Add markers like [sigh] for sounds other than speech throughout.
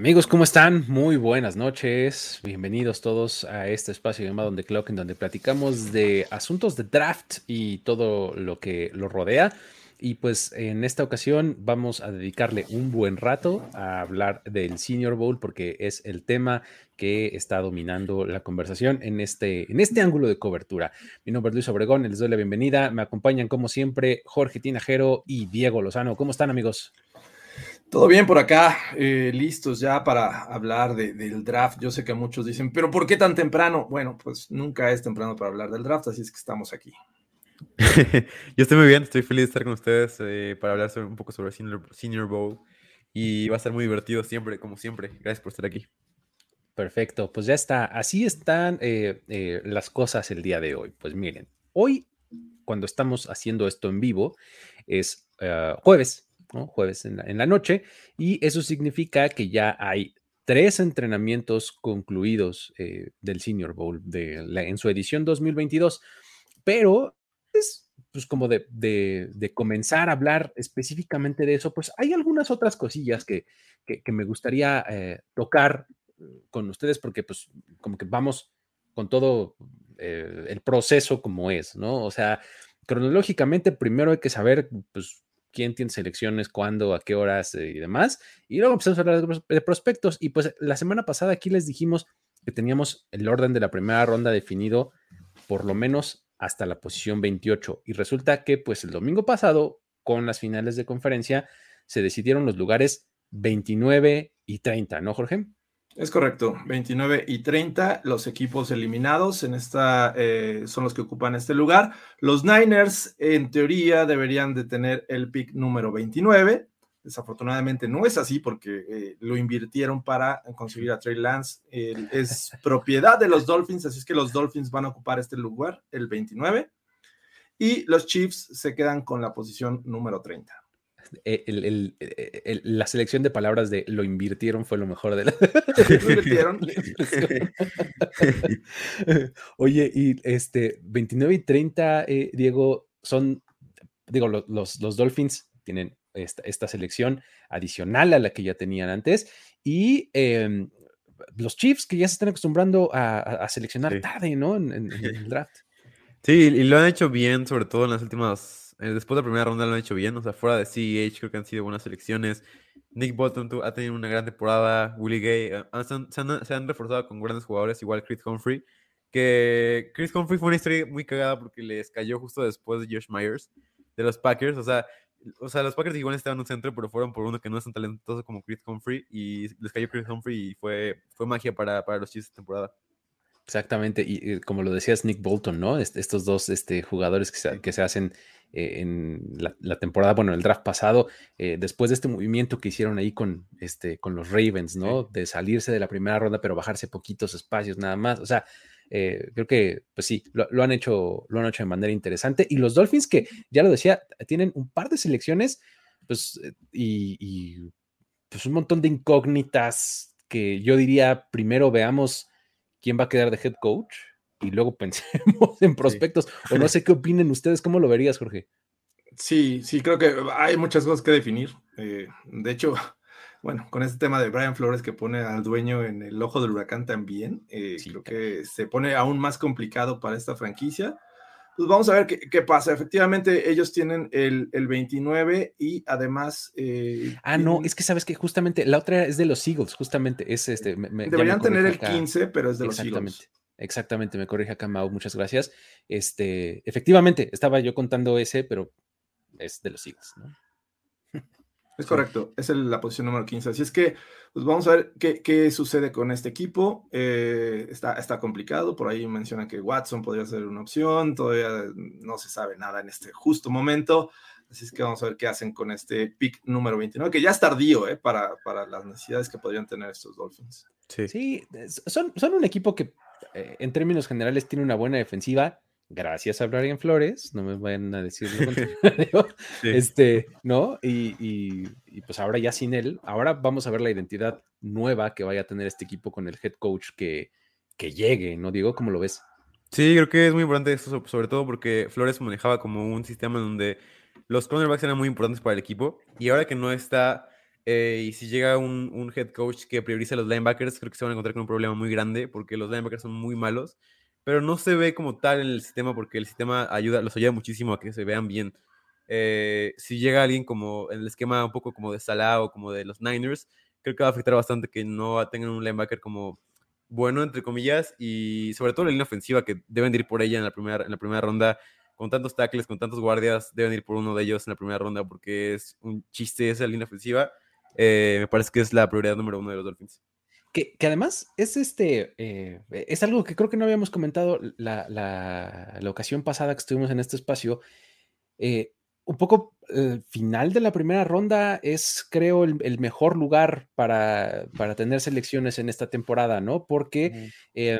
Amigos, ¿cómo están? Muy buenas noches. Bienvenidos todos a este espacio llamado On The Clock, en donde platicamos de asuntos de draft y todo lo que lo rodea. Y pues en esta ocasión vamos a dedicarle un buen rato a hablar del Senior Bowl porque es el tema que está dominando la conversación en este, en este ángulo de cobertura. Mi nombre es Luis Obregón, les doy la bienvenida. Me acompañan como siempre Jorge Tinajero y Diego Lozano. ¿Cómo están amigos? Todo bien por acá, eh, listos ya para hablar de, del draft. Yo sé que muchos dicen, pero ¿por qué tan temprano? Bueno, pues nunca es temprano para hablar del draft, así es que estamos aquí. [laughs] Yo estoy muy bien, estoy feliz de estar con ustedes eh, para hablar sobre, un poco sobre Senior, Senior Bowl y va a ser muy divertido siempre, como siempre. Gracias por estar aquí. Perfecto, pues ya está. Así están eh, eh, las cosas el día de hoy. Pues miren, hoy cuando estamos haciendo esto en vivo es uh, jueves, ¿no? jueves en la, noche, y eso significa que ya hay tres entrenamientos concluidos eh, del Senior Bowl de en su edición 2022, pero es pues como de, de, comenzar a hablar específicamente de eso, pues hay algunas otras cosillas que, que, me gustaría eh, tocar con ustedes porque pues como que vamos con todo eh, el proceso como es, ¿no? O sea, cronológicamente primero hay que saber pues quién tiene selecciones, cuándo, a qué horas eh, y demás. Y luego empezamos a hablar de prospectos. Y pues la semana pasada aquí les dijimos que teníamos el orden de la primera ronda definido por lo menos hasta la posición 28. Y resulta que pues el domingo pasado, con las finales de conferencia, se decidieron los lugares 29 y 30, ¿no, Jorge? Es correcto, 29 y 30 los equipos eliminados en esta eh, son los que ocupan este lugar. Los Niners en teoría deberían de tener el pick número 29. Desafortunadamente no es así porque eh, lo invirtieron para conseguir a Trey Lance. Eh, es [laughs] propiedad de los Dolphins, así es que los Dolphins van a ocupar este lugar, el 29. Y los Chiefs se quedan con la posición número 30. El, el, el, la selección de palabras de lo invirtieron fue lo mejor de la. [laughs] ¿Lo invirtieron? [laughs] Oye, y este 29 y 30, eh, Diego, son, digo, los, los, los Dolphins tienen esta, esta, selección adicional a la que ya tenían antes y eh, los Chiefs que ya se están acostumbrando a, a seleccionar sí. tarde, ¿no? En, en, en el [laughs] draft. Sí, y lo han hecho bien, sobre todo en las últimas después de la primera ronda lo han hecho bien, o sea, fuera de CEH creo que han sido buenas selecciones. Nick Bolton ha tenido una gran temporada, Willie Gay, se, han, se, han, se, han, reforzado con grandes jugadores, igual Chris Humphrey, que Chris Humphrey fue una historia muy cagada porque les cayó justo después de Josh Myers de los Packers, o sea, o sea, los Packers igual estaban en un centro, pero fueron por uno que no es tan talentoso como Chris Humphrey y les cayó Chris Humphrey y fue, fue magia para, para los Chiefs esta temporada. Exactamente, y, y, como lo decías Nick Bolton, ¿no? Est estos dos este, jugadores que se, que se hacen eh, en la, la, temporada, bueno, el draft pasado, eh, después de este movimiento que hicieron ahí con, este, con los Ravens, ¿no? Sí. De salirse de la primera ronda, pero bajarse poquitos espacios nada más. O sea, eh, creo que, pues sí, lo, lo, han hecho, lo han hecho de manera interesante. Y los Dolphins, que ya lo decía, tienen un par de selecciones, pues, y, y pues un montón de incógnitas que yo diría, primero veamos quién va a quedar de head coach y luego [laughs] pensemos en prospectos. Sí. O no sé qué opinen ustedes, ¿cómo lo verías, Jorge? Sí, sí, creo que hay muchas cosas que definir. Eh, de hecho, [laughs] bueno, con este tema de Brian Flores que pone al dueño en el ojo del huracán también, eh, sí, creo que se pone aún más complicado para esta franquicia. Pues vamos a ver qué, qué pasa. Efectivamente, ellos tienen el, el 29 y además. Eh, ah, tienen... no, es que sabes que justamente la otra es de los Eagles, justamente es este. Me, me, Deberían tener el 15, acá. pero es de los Eagles. Exactamente, me corrige acá Mau, muchas gracias. Este, efectivamente, estaba yo contando ese, pero es de los Eagles, ¿no? Es correcto, es el- la posición número 15. Así es que, pues vamos a ver qué, qué sucede con este equipo. Eh, está, está complicado, por ahí mencionan que Watson podría ser una opción, todavía no se sabe nada en este justo momento. Así es que vamos a ver qué hacen con este pick número 29, que ya es tardío eh, para, para las necesidades que podrían tener estos Dolphins. Sí. Sí, son, son un equipo que eh, en términos generales tiene una buena defensiva. Gracias a Brian Flores, no me vayan a decir lo [laughs] contrario. Sí. Este, ¿no? Y, y- y, pues ahora ya sin él, ahora vamos a ver la identidad nueva que vaya a tener este equipo con el head coach que, que llegue, ¿no? Digo, ¿cómo lo ves? Sí, creo que es muy importante esto, so- sobre todo porque Flores manejaba como un sistema en donde los cornerbacks eran muy importantes para el equipo. Y ahora que no está, eh, y si llega un, un head coach que prioriza a los linebackers, creo que se van a encontrar con un problema muy grande porque los linebackers son muy malos. Pero no se ve como tal en el sistema porque el sistema ayuda, los ayuda muchísimo a que se vean bien. Eh, si llega alguien como en el esquema un poco como de Salah o como de los Niners, creo que va a afectar bastante que no tengan un linebacker como bueno, entre comillas, y sobre todo la línea ofensiva, que deben de ir por ella en la primera, en la primera ronda, con tantos tackles, con tantos guardias, deben ir por uno de ellos en la primera ronda, porque es un chiste esa línea ofensiva. Eh, me parece que es la prioridad número uno de los Dolphins. Que, que además es este, eh, es algo que creo que no habíamos comentado la, la- la ocasión pasada que estuvimos en este espacio. Eh, un poco el final de la primera ronda es, creo, el, el mejor lugar para, para tener selecciones en esta temporada, ¿no? Porque eh,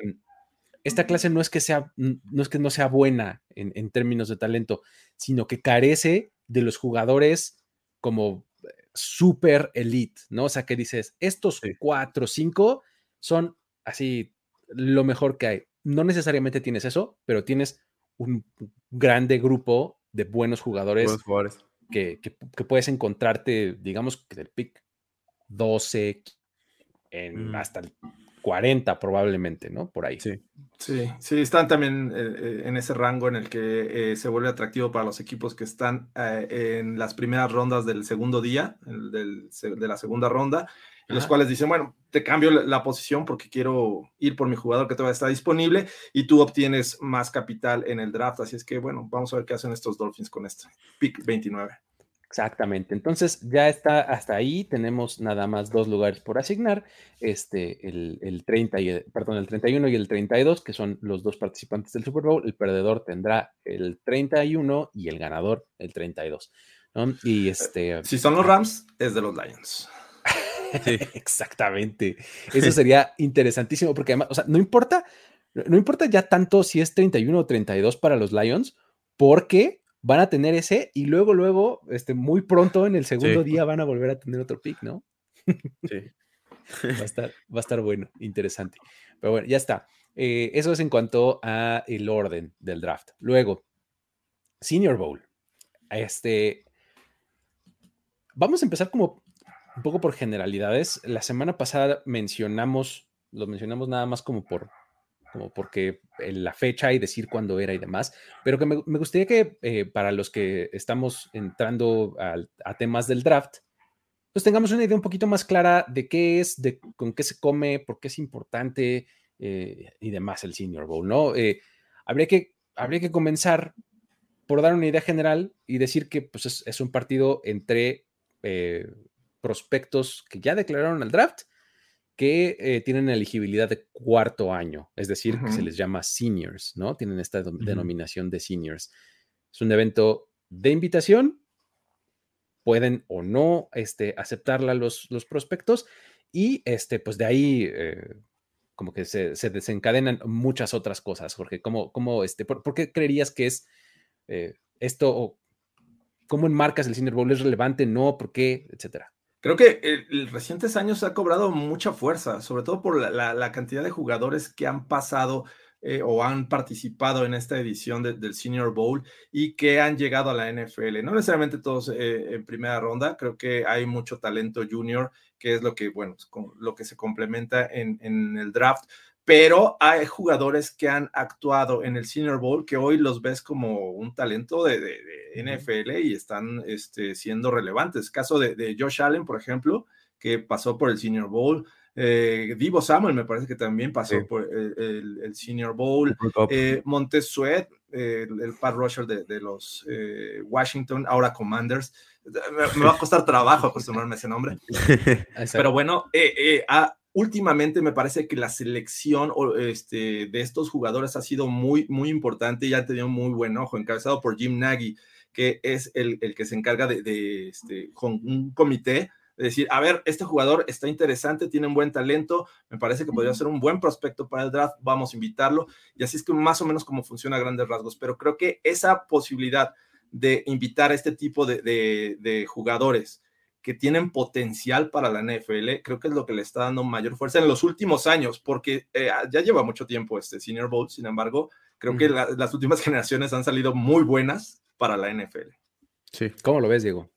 esta clase no es que sea, no es que no sea buena en, en términos de talento, sino que carece de los jugadores como super elite, ¿no? O sea, que dices, estos Sí. cuatro o cinco son así lo mejor que hay. No necesariamente tienes eso, pero tienes un grande grupo de buenos jugadores Buenos jugadores. que, que- que puedes encontrarte, digamos, que del pick 12 en Mm. hasta el 40 probablemente, ¿no? Por ahí. Sí. Sí, sí, están también eh, eh, en ese rango en el que eh, se vuelve atractivo para los equipos que están eh, en las primeras rondas del segundo día, el del de la segunda ronda, en los cuales dicen, bueno, te cambio la, la posición porque quiero ir por mi jugador que todavía está disponible y tú obtienes más capital en el draft. Así es que, bueno, vamos a ver qué hacen estos Dolphins con este pick 29. Exactamente. Entonces ya está hasta ahí. Tenemos nada más dos lugares por asignar. Este, el, el 30 y el, perdón, el 31 y el 32, que son los dos participantes del Super Bowl. El perdedor tendrá el 31 y el ganador el 32. ¿no? Y este. Si son los Rams, es de los Lions. [laughs] Exactamente. Eso [laughs] sería interesantísimo porque además, o sea, no importa, no importa ya tanto si es 31 o 32 para los Lions, porque van a tener ese y luego, luego, este, muy pronto en el segundo Sí. día van a volver a tener otro pick, ¿no? Sí. [laughs] Va a estar, va a estar bueno, interesante. Pero bueno, ya está. Eh, eso es en cuanto a el orden del draft. Luego, Senior Bowl. Este, vamos a empezar como un poco por generalidades. La semana pasada mencionamos, lo mencionamos nada más como por, como porque en la fecha y decir cuándo era y demás, pero que me, gustaría que eh, para los que estamos entrando al- a temas del draft, pues tengamos una idea un poquito más clara de qué es, de con qué se come, por qué es importante eh, y demás el Senior Bowl, ¿no? Eh, habría, que, habría que comenzar por dar una idea general y decir que pues, es, es un partido entre eh, prospectos que ya declararon el draft que eh, tienen elegibilidad de cuarto año, es decir, que se les llama seniors, ¿no? Tienen esta denominación de seniors. Es un evento de invitación, pueden o no este, aceptarla los, los prospectos y este, pues de ahí eh, como que se, se desencadenan muchas otras cosas, Jorge. ¿Cómo, cómo, este, por, por qué creerías que es eh, esto o cómo enmarcas el Senior Bowl? ¿Es relevante? ¿No? ¿Por qué? Etcétera. Creo que en en recientes años ha cobrado mucha fuerza, sobre todo por la, cantidad de jugadores que han pasado eh, o han participado en esta edición de- del Senior Bowl y que han llegado a la NFL. No necesariamente todos eh, en primera ronda, creo que hay mucho talento junior, que es lo que, bueno, lo que se complementa en, en el draft. Pero hay jugadores que han actuado en el Senior Bowl que hoy los ves como un talento de, de- de NFL y están este, siendo relevantes. Caso de, de Josh Allen, por ejemplo, que pasó por el Senior Bowl. Eh, Divo Samuel me parece que también pasó Sí. por el, el- el Senior Bowl. Eh, Montez Sweat eh, el, el Pat Rusher de, de los eh, Washington, ahora Commanders. Me, me va a costar trabajo acostumbrarme a ese nombre. [laughs] Pero bueno, eh, eh, ah, últimamente me parece que la selección este, de estos jugadores ha sido muy, muy importante y han tenido muy buen ojo, encabezado por Jim Nagy, que es el, el que se encarga de, de, este, con un comité de decir, a ver, este jugador está interesante, tiene un buen talento, me parece que podría ser un buen prospecto para el draft, vamos a invitarlo. Y así es que más o menos como funciona a grandes rasgos. Pero creo que esa posibilidad de invitar a este tipo de, de, de jugadores que tienen potencial para la NFL, creo que es lo que le está dando mayor fuerza en los últimos años, porque eh, ya lleva mucho tiempo este Senior Bowl, sin embargo, creo que la, las últimas [laughs] generaciones han salido muy buenas para la NFL. Sí. ¿Cómo lo ves, Diego?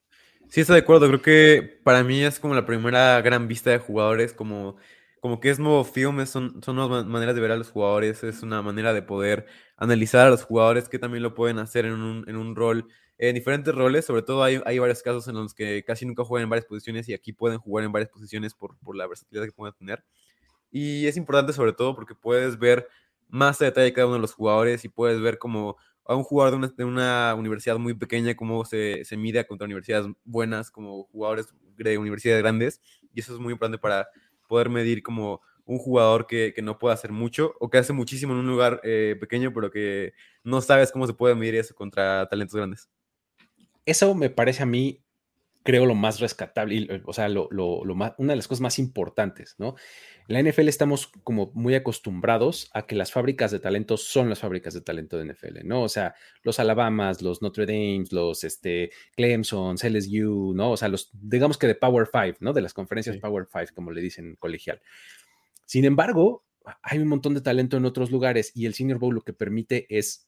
Sí, estoy de acuerdo. Creo que para mí es como la primera gran vista de jugadores, como, como que es nuevo film, son, son nuevas ma- maneras de ver a los jugadores, es una manera de poder analizar a los jugadores que también lo pueden hacer en un, en un rol, en diferentes roles. Sobre todo hay, hay varios casos en los que casi nunca juegan en varias posiciones y aquí pueden jugar en varias posiciones por, por la versatilidad que pueden tener. Y es importante sobre todo porque puedes ver más a detalle cada uno de los jugadores y puedes ver como a un jugador de una, de una universidad muy pequeña, cómo se, se mide contra universidades buenas, como jugadores de universidades grandes. Y eso es muy importante para poder medir como un jugador que, que no puede hacer mucho o que hace muchísimo en un lugar eh, pequeño, pero que no sabes cómo se puede medir eso contra talentos grandes. Eso me parece a mí, creo, lo más rescatable, y, o sea, lo, lo- lo más, una de las cosas más importantes, ¿no? En la NFL estamos como muy acostumbrados a que las fábricas de talento son las fábricas de talento de NFL, ¿no? O sea, los Alabamas, los Notre Dames, los este, Clemson, LSU, ¿no? O sea, los, digamos que de Power Five, ¿no? De las conferencias Sí. Power Five, como le dicen colegial. Sin embargo, hay un montón de talento en otros lugares y el Senior Bowl lo que permite es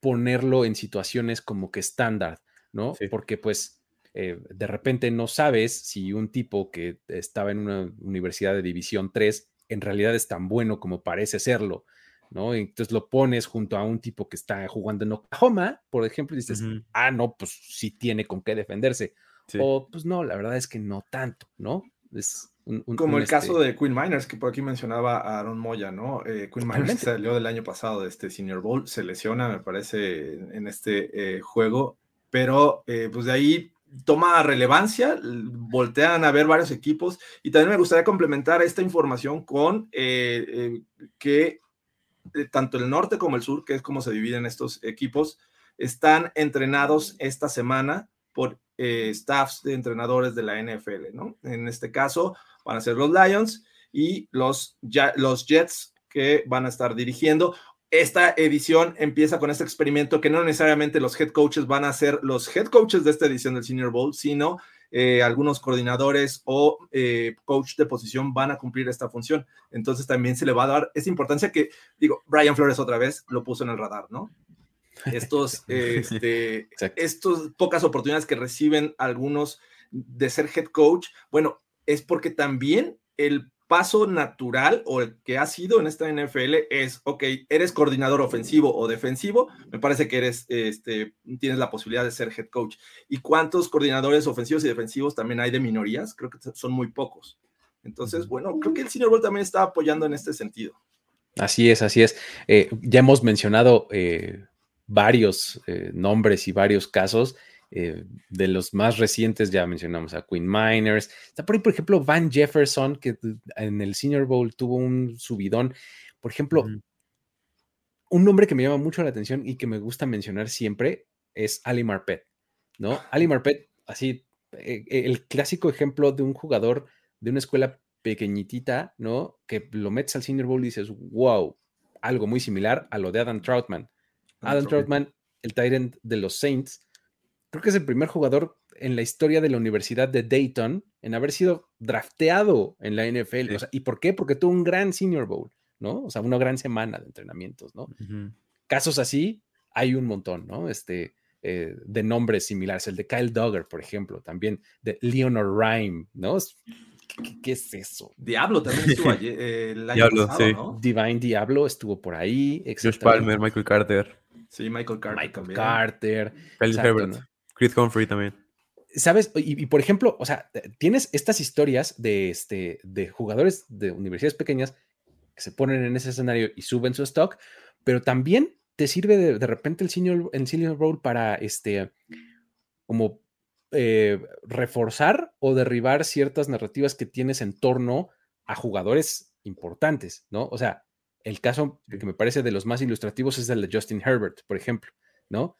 ponerlo en situaciones como que estándar, ¿no? Sí. Porque pues eh, de repente no sabes si un tipo que estaba en una universidad de división 3 en realidad es tan bueno como parece serlo, ¿no? Y Entonces lo pones junto a un tipo que está jugando en Oklahoma, por ejemplo, y dices, ah, no, pues sí tiene con qué defenderse. Sí. O pues no, la verdad es que no tanto, ¿no? Es un- un- Como un, el caso este, de Quinn Miners, que por aquí mencionaba a Aaron Moya, ¿no? Eh, Quinn Miners salió del año pasado de este Senior Bowl, se lesiona, me parece, en, en este eh, juego, pero eh, pues de ahí toma relevancia, voltean a ver varios equipos y también me gustaría complementar esta información con eh, eh, que tanto el norte como el sur, que es como se dividen estos equipos, están entrenados esta semana por staffs de entrenadores de la NFL, ¿no? En este caso van a ser los Lions y los, los Jets que van a estar dirigiendo. Esta edición empieza con este experimento que no necesariamente los head coaches van a ser los head coaches de esta edición del Senior Bowl, sino eh, algunos coordinadores o eh, coach de posición van a cumplir esta función. Entonces también se le va a dar esa importancia que, digo, Brian Flores otra vez lo puso en el radar, ¿no? Estos, [laughs] este, estas pocas oportunidades que reciben algunos de ser head coach, bueno, es porque también el paso natural o el que ha sido en esta NFL es, ok, eres coordinador ofensivo o defensivo, me parece que eres, este, tienes la posibilidad de ser head coach. ¿Y cuántos coordinadores ofensivos y defensivos también hay de minorías? Creo que son muy pocos. Entonces, bueno, creo que el Senior Bowl también está apoyando en este sentido. Así es, así es. Eh, ya hemos mencionado eh, varios eh, nombres y varios casos. Eh, de los más recientes ya mencionamos a Queen Miners. Está por ahí, por ejemplo, Van Jefferson, que en el Senior Bowl tuvo un subidón. Por ejemplo, un nombre que me llama mucho la atención y que me gusta mencionar siempre es Ali Marpet, ¿no? Ali Marpet, así, eh, el clásico ejemplo de un jugador de una escuela pequeñitita, ¿no? Que lo metes al Senior Bowl y dices, wow, algo muy similar a lo de Adam Troutman. Adam Troutman, el Tyrant de los Saints, creo que es el primer jugador en la historia de la Universidad de Dayton en haber sido drafteado en la NFL. Sí. O sea, ¿Y por qué? Porque tuvo un gran Senior Bowl, ¿no? O sea, una gran semana de entrenamientos, ¿no? Casos así hay un montón, ¿no? Este, eh, de nombres similares. El de Kyle Duggar, por ejemplo, también de Leonard Rhyme, ¿no? ¿Qué, es eso? Diablo también estuvo ayer, eh, el año Diablo, pasado, sí. ¿no? Divine Diablo estuvo por ahí. Josh. Palmer, Michael Carter, Sí, Michael Carter Michael también. Carter. Kyle Herbert, ¿no? Chris Humphrey también. ¿Sabes? Y, y, por ejemplo, o sea, tienes estas historias de, este, de jugadores de universidades pequeñas que se ponen en ese escenario y suben su stock, pero también te sirve de, de repente el senior, el senior Bowl para este, como eh, reforzar o derribar ciertas narrativas que tienes en torno a jugadores importantes, ¿no? O sea, el caso que me parece de los más ilustrativos es el de Justin Herbert, por ejemplo, ¿no?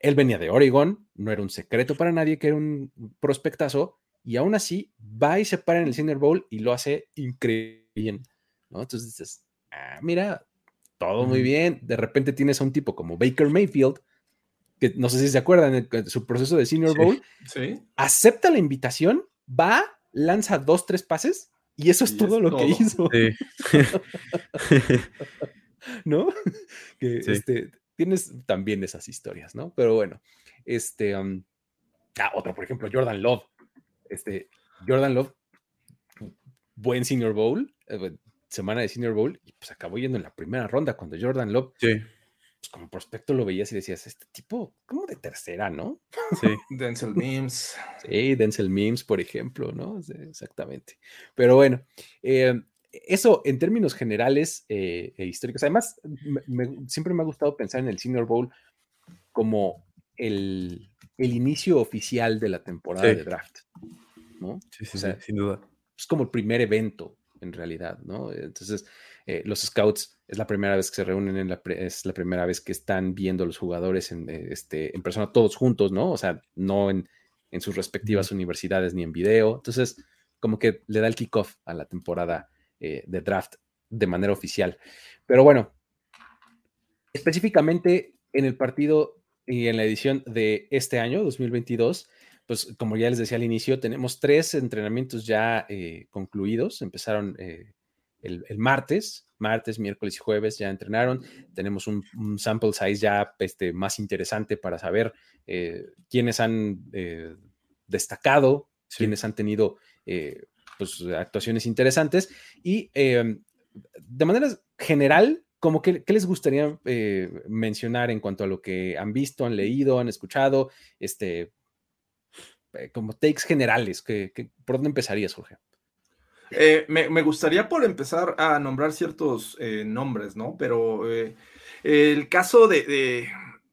Él venía de Oregon, no era un secreto para nadie que era un prospectazo, y aún así va y se para en el Senior Bowl y lo hace increíble, ¿no? Entonces dices, ah, mira, todo muy bien. De repente tienes a un tipo como Baker Mayfield, que no sé si se acuerdan de su proceso de Senior Bowl, Sí. acepta la invitación, va, lanza dos, tres pases y eso es Y todo es lo todo. que hizo, Sí. [laughs] ¿no? que Sí. este, tienes también esas historias, ¿no? Pero bueno, este, um, ah, otro, por ejemplo, Jordan Love. Este, Jordan Love, buen Senior Bowl, eh, semana de Senior Bowl, y pues acabó yendo en la primera ronda cuando Jordan Love, Sí, pues como prospecto lo veías y decías, este tipo, como de tercera, ¿no? sí. [laughs] Denzel Mims. Sí, Denzel Mims, por ejemplo, ¿no? Sí, exactamente. Pero bueno, eh, eso en términos generales eh, e históricos. Además, me- me- siempre me ha gustado pensar en el Senior Bowl como el, el inicio oficial de la temporada Sí. de draft, ¿no? Sí, sí, O sea, sin duda. Es como el primer evento, en realidad, ¿no? Entonces, eh, los scouts es la primera vez que se reúnen, en la pre- es la primera vez que están viendo a los jugadores en, eh, este, en persona, todos juntos, ¿no? O sea, no en, en sus respectivas universidades ni en video. Entonces, como que le da el kickoff a la temporada eh, de draft de manera oficial. Pero bueno, específicamente en el partido y en la edición de este año, 2022, pues como ya les decía al inicio, tenemos tres entrenamientos ya eh, concluidos. Empezaron eh, el, el martes, martes, miércoles y jueves ya entrenaron. Tenemos un, un sample size ya este, más interesante para saber eh, quiénes han destacado, Sí. quiénes han tenido eh, pues, actuaciones interesantes. Y eh, de manera general, como ¿qué les gustaría eh, mencionar en cuanto a lo que han visto, han leído, han escuchado? Este, eh, como takes generales, que, ¿por dónde empezarías, Jorge? Eh, me, gustaría por empezar a nombrar ciertos nombres, ¿no? Pero el caso de-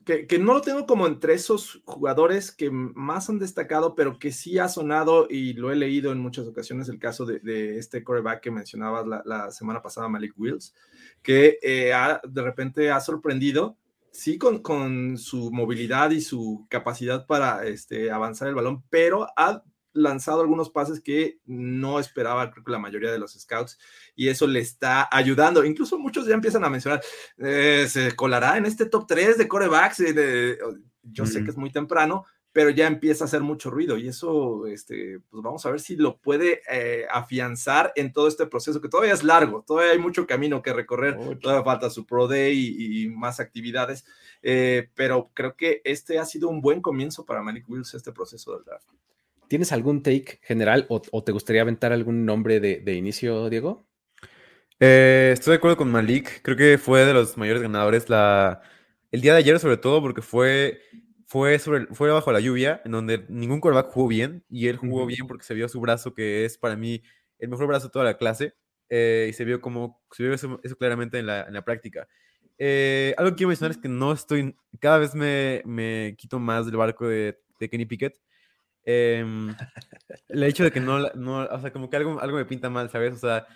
que, que no lo tengo como entre esos jugadores que más han destacado, pero que sí ha sonado y lo he leído en muchas ocasiones, el caso de, de este coreback que mencionabas la, la semana pasada, Malik Wills, que eh, ha- de repente ha sorprendido, sí, con, con su movilidad y su capacidad para este, avanzar el balón, pero ha lanzado algunos pases que no esperaba, creo que la mayoría de los scouts, y eso le está ayudando. Incluso muchos ya empiezan a mencionar, eh, se colará en este top 3 de corebacks. eh, de- yo sé Ujú. que es muy temprano, pero ya empieza a hacer mucho ruido y eso, este, pues vamos a ver si lo puede eh, afianzar en todo este proceso, que todavía es largo, todavía hay mucho camino que recorrer, todavía falta su Pro Day y, y más actividades, eh, pero creo que este ha sido un buen comienzo para Malik Wills, este proceso del draft. ¿Tienes algún take general o, o te gustaría aventar algún nombre de, de inicio, Diego? Eh, estoy de acuerdo con Malik. Creo que fue de los mayores ganadores la... el día de ayer, sobre todo, porque fue, fue, sobre, fue bajo la lluvia, en donde ningún quarterback jugó bien, y él jugó Ujú. bien porque se vio su brazo, que es para mí el mejor brazo de toda la clase, eh, y se vio como se vio eso, eso claramente en la, en la práctica. Eh, algo que quiero mencionar es que no estoy, cada vez me, me quito más del barco de, de Kenny Pickett. Em, el hecho de que no, no, o sea, como que algo, algo me pinta mal, ¿sabes? O sea,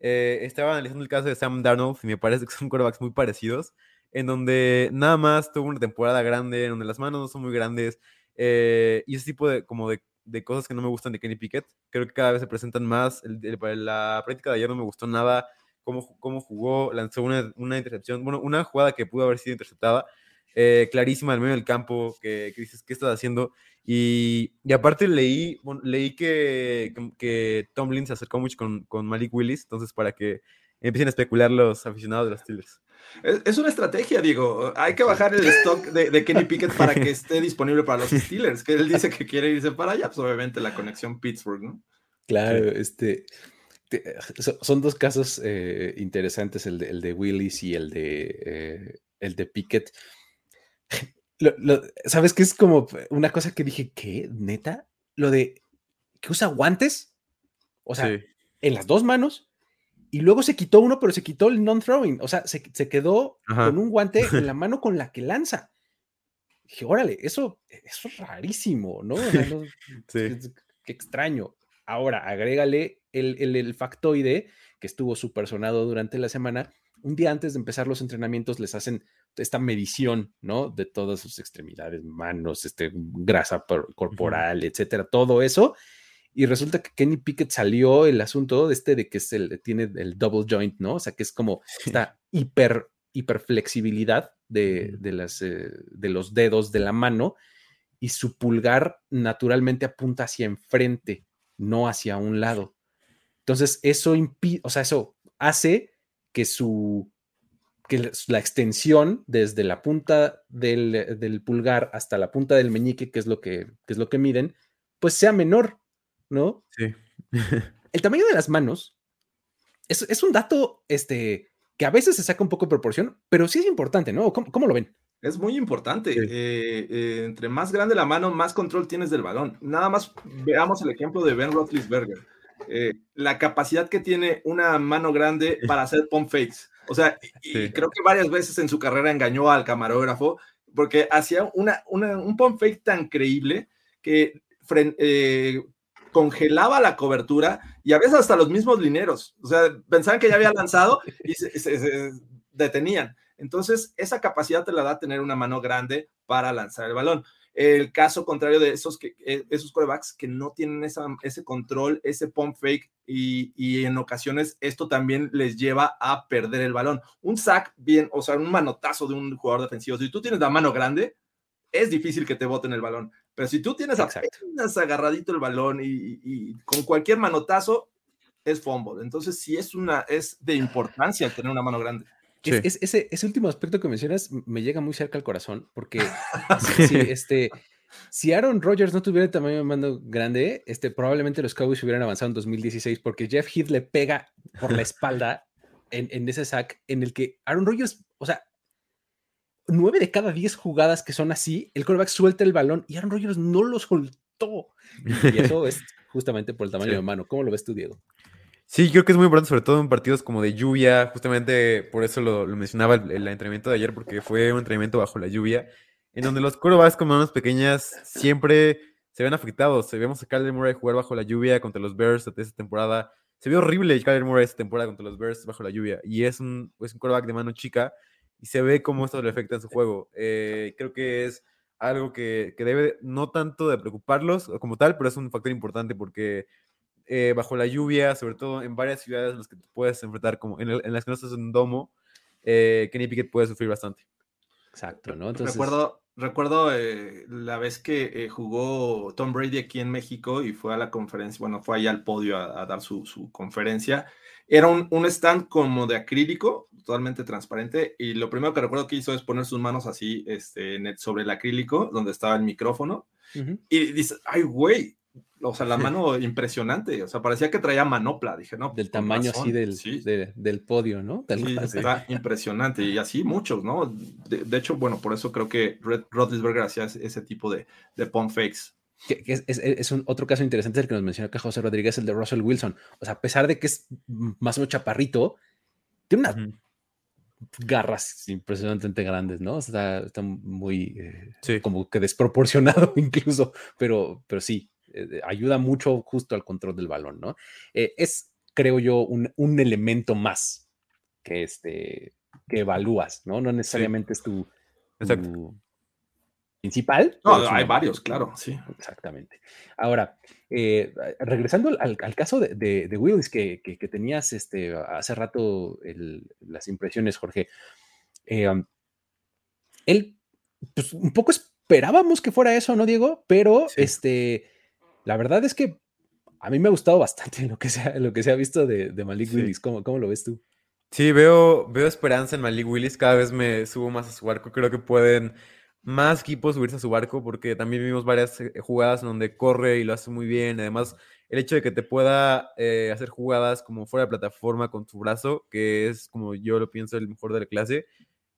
eh, estaba analizando el caso de Sam Darnold y me parece que son quarterbacks muy parecidos, en donde nada más tuvo una temporada grande, en donde las manos no son muy grandes, eh, y ese tipo de, como de, de cosas que no me gustan de Kenny Pickett, creo que cada vez se presentan más. El- el- la práctica de ayer no me gustó nada cómo, cómo jugó, lanzó una, una intercepción, bueno, una jugada que pudo haber sido interceptada, eh, clarísima en medio del campo, que, que dices, ¿qué estás haciendo? Y, y aparte leí, bueno, leí que, que, que Tomlin se acercó mucho con, con Malik Willis, entonces para que empiecen a especular los aficionados de los Steelers. Es, es una estrategia, digo. Hay que bajar el stock de, de Kenny Pickett para que [laughs] esté disponible para los Steelers, que él dice que quiere irse para allá, pues obviamente la conexión Pittsburgh, ¿no? Claro, este. te- so- son dos casos eh, interesantes, el de, el de Willis y el de, eh, el de Pickett. Lo- lo- ¿Sabes qué es como una cosa que dije, ¿qué? ¿Neta? Lo de que usa guantes, o sea, Sí. en las dos manos y luego se quitó uno, pero se quitó el non-throwing. O sea, se, se quedó Ajá. con un guante en [laughs] la mano con la que lanza. Dije, órale, eso, eso es rarísimo, ¿no? O sea, no- Sí. Qué extraño. Ahora, agrégale el, el, el factoide que estuvo súper sonado durante la semana. Un día antes de empezar los entrenamientos les hacen esta medición, ¿no? De todas sus extremidades, manos, este, grasa por- corporal, etcétera, todo eso. Y resulta que Kenny Pickett salió el asunto de este de que es el, tiene el double joint, ¿no? O sea, que es como esta hiper, hiperflexibilidad de, de, las, eh, de los dedos de la mano y su pulgar naturalmente apunta hacia enfrente, no hacia un lado. Entonces, eso impide, o sea, eso hace que su que la- extensión desde la punta del, del pulgar hasta la punta del meñique, que es lo que, que es lo que miden, pues sea menor, ¿no? Sí. [laughs] El tamaño de las manos es, es un dato este, que a veces se saca un poco de proporción, pero sí es importante, ¿no? ¿Cómo, cómo lo ven? Es muy importante. Sí. Eh, eh, entre más grande la mano, más control tienes del balón. Nada más veamos el ejemplo de Ben Roethlisberger. Eh, la capacidad que tiene una mano grande para hacer pump fakes. O sea, y, Sí. creo que varias veces en su carrera engañó al camarógrafo porque hacía una, una- un pump fake tan creíble que eh, congelaba la cobertura y a veces hasta los mismos lineros. O sea, pensaban que ya había lanzado y se- se- se detenían. Entonces, esa capacidad te la da tener una mano grande para lanzar el balón. El caso contrario de esos, que, eh, esos corebacks que no tienen esa, ese control, ese pump fake, y, y en ocasiones esto también les lleva a perder el balón. Un sack bien, o sea, un manotazo de un jugador defensivo. Si tú tienes la mano grande, es difícil que te boten el balón. Pero si tú tienes apenas agarradito el balón y, y- y con cualquier manotazo, es fumble. Entonces, sí es, una, es de importancia tener una mano grande. Es- Sí. es- ese, ese último aspecto que mencionas me llega muy cerca al corazón, porque [laughs] si, este, si Aaron Rodgers no tuviera el tamaño de mando grande, este, probablemente los Cowboys hubieran avanzado en 2016, porque Jeff Heath le pega por la espalda en, en ese sack en el que Aaron Rodgers, o sea, nueve de cada diez jugadas que son así, el quarterback suelta el balón y Aaron Rodgers no lo soltó. Y eso [laughs] es justamente por el tamaño Sí. de mano. ¿Cómo lo ves tú, Diego? Sí, creo que es muy importante, sobre todo en partidos como de lluvia. Justamente por eso lo, lo mencionaba el, el entrenamiento de ayer, porque fue un entrenamiento bajo la lluvia, en donde los quarterbacks con manos pequeñas siempre se ven afectados. Se vemos a Kyler Murray jugar bajo la lluvia contra los Bears esta temporada. Se vio horrible Kyler Murray esta temporada contra los Bears bajo la lluvia. Y es un, es un quarterback de mano chica y se ve cómo esto le afecta en su juego. Eh, creo que es algo que, que debe no tanto de preocuparlos como tal, pero es un factor importante porque eh, bajo la lluvia, sobre todo en varias ciudades en las que te puedes enfrentar, como en, el- en las que no estás en un domo, eh, Kenny Pickett puede sufrir bastante. Exacto, ¿no? Entonces, recuerdo recuerdo eh, la vez que eh, jugó Tom Brady aquí en México y fue a la conferencia, bueno, fue allá al podio a, a dar su, su conferencia. Era un, un stand como de acrílico, totalmente transparente, y lo primero que recuerdo que hizo es poner sus manos así este, en el- sobre el acrílico, donde estaba el micrófono, ujú. y dice, ay, güey, o sea, la mano impresionante, o sea, parecía que traía manopla, dije, no. del tamaño razón, así del, sí. de- del podio, ¿no? Tal Sí, está impresionante y así muchos, ¿no? De, de hecho, bueno, por eso creo que Red Roethlisberger hacía ese, tipo de, de pump fakes. Que, que es, es- es un otro caso interesante el que nos mencionó acá José Rodríguez, el de Russell Wilson. O sea, a pesar de que es más o menos chaparrito, tiene unas garras impresionantemente grandes, ¿no? O sea, está, está muy eh, Sí. como que desproporcionado [laughs] incluso, pero, pero sí, eh, ayuda mucho justo al control del balón, ¿no? Eh, es, creo yo, un, un elemento más que, este, que evalúas, ¿no? No necesariamente es tu, Exacto. tu principal. No, hay una- varios, claro, sí. Exactamente. Ahora, eh, regresando al, al- al caso de, de, de Willis que, que- que tenías este, hace rato el- las impresiones, Jorge, eh, um, él, pues un poco esperábamos que fuera eso, ¿no, Diego? Pero Sí. este, la verdad es que a mí me ha gustado bastante [laughs] lo que se ha, lo que se ha visto de, de Malik Sí. Willis. ¿Cómo, ¿Cómo lo ves tú? Sí, veo, veo esperanza en Malik Willis. Cada vez me subo más a su barco. Creo que pueden más equipos subirse a su barco porque también vimos varias eh, jugadas en donde corre y lo hace muy bien. Además, el hecho de que te pueda eh, hacer jugadas como fuera de plataforma con su brazo, que es como yo lo pienso el mejor de la clase,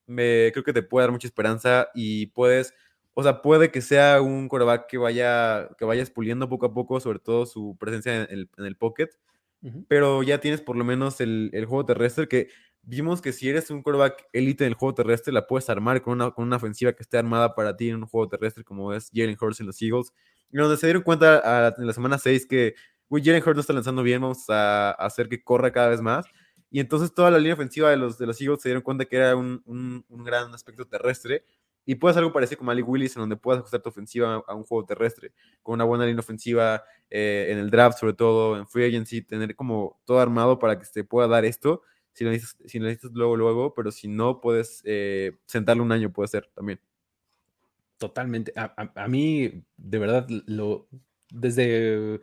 me creo que te puede dar mucha esperanza y puedes, o sea, puede que sea un quarterback que vaya, que vayas puliendo poco a poco, sobre todo su presencia en el, en el pocket Ujú. pero ya tienes por lo menos el, el juego terrestre que vimos que si eres un quarterback élite en el juego terrestre, la puedes armar con una, con una ofensiva que esté armada para ti en un juego terrestre como es Jalen Hurts en los Eagles. Y donde se dieron cuenta a- en la semana 6 que, güey, Jalen Hurts no está lanzando bien, vamos a, a hacer que corra cada vez más. Y entonces toda la línea ofensiva de los, de los Eagles se dieron cuenta que era un, un- un gran aspecto terrestre. Y puedes algo parecido como Malik Willis, en donde puedas ajustar tu ofensiva a, a un juego terrestre, con una buena línea ofensiva eh, en el draft, sobre todo en free agency, tener como todo armado para que se pueda dar esto. Si lo necesitas, si lo necesitas luego, luego, pero si no, puedes eh, sentarle un año, puede ser también. Totalmente. A, a- a mí, de verdad, lo desde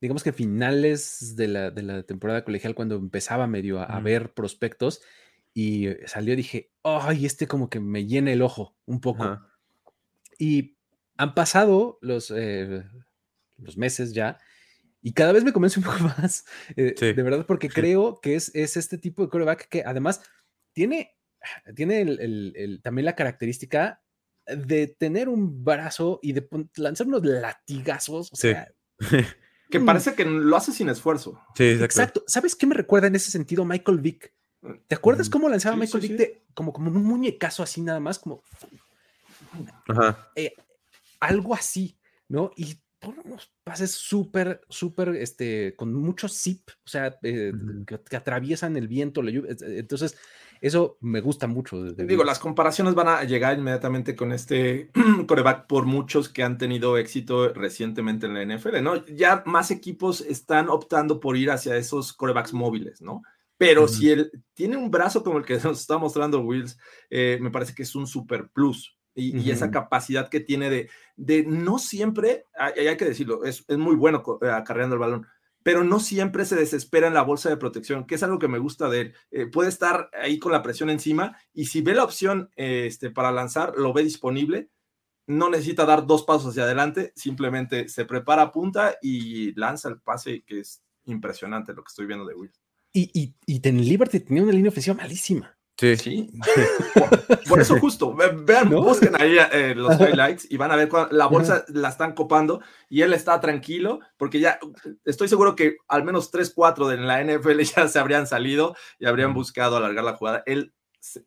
digamos que finales de la, de la temporada colegial, cuando empezaba medio a, a Ujú. ver prospectos y eh, salió, dije, ay, este como que me llena el ojo un poco. Y han pasado los, eh, los meses ya y cada vez me convence un [laughs] poco más, eh, Sí. de verdad, porque creo que es, es este tipo de quarterback que además tiene, tiene el- el- el- también la característica de tener un brazo y de lanzar unos latigazos. O Sí. sea, [laughs] Que Mm. parece que lo hace sin esfuerzo. Sí, exacto. exacto. ¿Sabes qué me recuerda en ese sentido Michael Vick? ¿Te acuerdas Mm. cómo lanzaba Sí, Michael sí, Vick sí. de- como, como un muñecazo así nada más, como Ajá. algo así, ¿no? Y por unos pases súper, súper, este, con mucho zip, o sea, eh, que, que atraviesan el viento, la lluvia. eh, Entonces, eso me gusta mucho. de- de Digo, las comparaciones van a llegar inmediatamente con este [clears throat] coreback por muchos que han tenido éxito recientemente en la NFL, ¿no? Ya más equipos están optando por ir hacia esos corebacks móviles, ¿no? Pero Ujú. si él tiene un brazo como el que nos está mostrando Wills, eh, me parece que es un super plus. Y, y esa capacidad que tiene de, de no siempre, hay, hay que decirlo, es, es muy bueno eh, acarreando el balón, pero no siempre se desespera en la bolsa de protección, que es algo que me gusta de él. Eh, puede estar ahí con la presión encima y si ve la opción eh, este, para lanzar, lo ve disponible, no necesita dar dos pasos hacia adelante, simplemente se prepara, apunta y lanza el pase, que es impresionante lo que estoy viendo de Will. Y, y, y en Liberty tenía una línea ofensiva malísima. Sí. Sí. por, [laughs] por eso justo, ve- vean, ¿No? busquen ahí eh, los highlights y van a ver cuando la bolsa la están copando y él está tranquilo porque ya estoy seguro que al menos 3, 4 de la NFL [laughs] ya se habrían salido y habrían buscado alargar la jugada. Él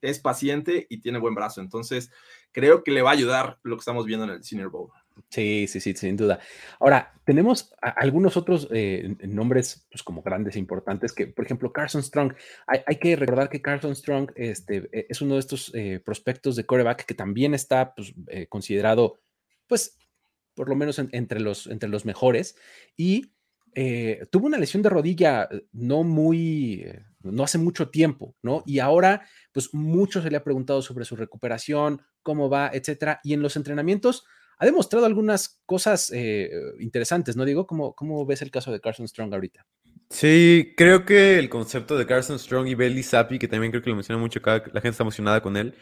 es paciente y tiene buen brazo, entonces creo que le va a ayudar lo que estamos viendo en el Senior Bowl. Sí, sí, sí, sin duda. Ahora, tenemos algunos otros eh, nombres pues, como grandes e importantes que, por ejemplo, Carson Strong. Hay, que recordar que Carson Strong este, eh, es uno de estos eh, prospectos de coreback que también está pues, eh, considerado, pues, por lo menos en- entre, los, entre los mejores. Y tuvo una lesión de rodilla no muy, no hace mucho tiempo, ¿no? Y ahora, pues, mucho se le ha preguntado sobre su recuperación, cómo va, etcétera. Y en los entrenamientos ha demostrado algunas cosas eh, interesantes, ¿no? Digo, ¿cómo, ¿cómo ves el caso de Carson Strong ahorita? Sí, creo que el concepto de Carson Strong y Bailey Zappi, que también creo que lo menciona mucho acá, la gente está emocionada con él.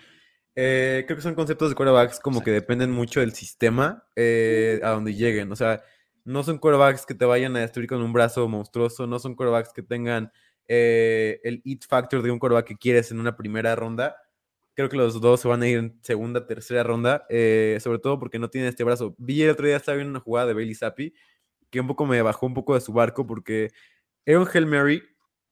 eh, creo que son conceptos de quarterbacks como que dependen mucho del sistema eh, a donde lleguen. O sea, no son quarterbacks que te vayan a destruir con un brazo monstruoso, no son quarterbacks que tengan eh, el it factor de un quarterback que quieres en una primera ronda. Creo que los dos se van a ir en segunda, tercera ronda, eh, sobre todo porque no tienen este brazo. Vi el otro día, estaba viendo una jugada de Bailey Zappi que un poco me bajó un poco de su barco porque era un Hail Mary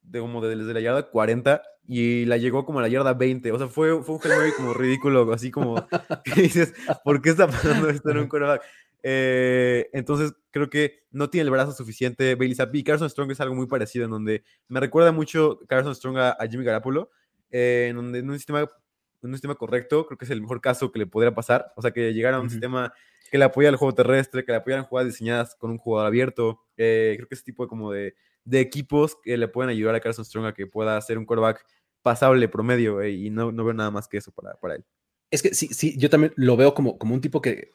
de como de- desde la yarda 40 y la llegó como a la yarda 20. O sea, fue, fue un Hail Mary como ridículo, así como [laughs] dices, ¿por qué está pasando esto en un quarterback? Eh, entonces creo que no tiene el brazo suficiente Bailey Zappi. Carson Strong es algo muy parecido, en donde me recuerda mucho Carson Strong a, a Jimmy Garapolo, eh, en donde en un sistema en un sistema correcto, creo que es el mejor caso que le podría pasar. O sea, que llegara a un sistema que le apoya al juego terrestre, que le apoyaran jugadas diseñadas con un jugador abierto. Eh, creo que ese tipo de, como de, de equipos que le pueden ayudar a Carson Strong a que pueda ser un quarterback pasable, promedio, eh, y no, no veo nada más que eso para, para él. Es que sí, sí, yo también lo veo como, como un tipo que,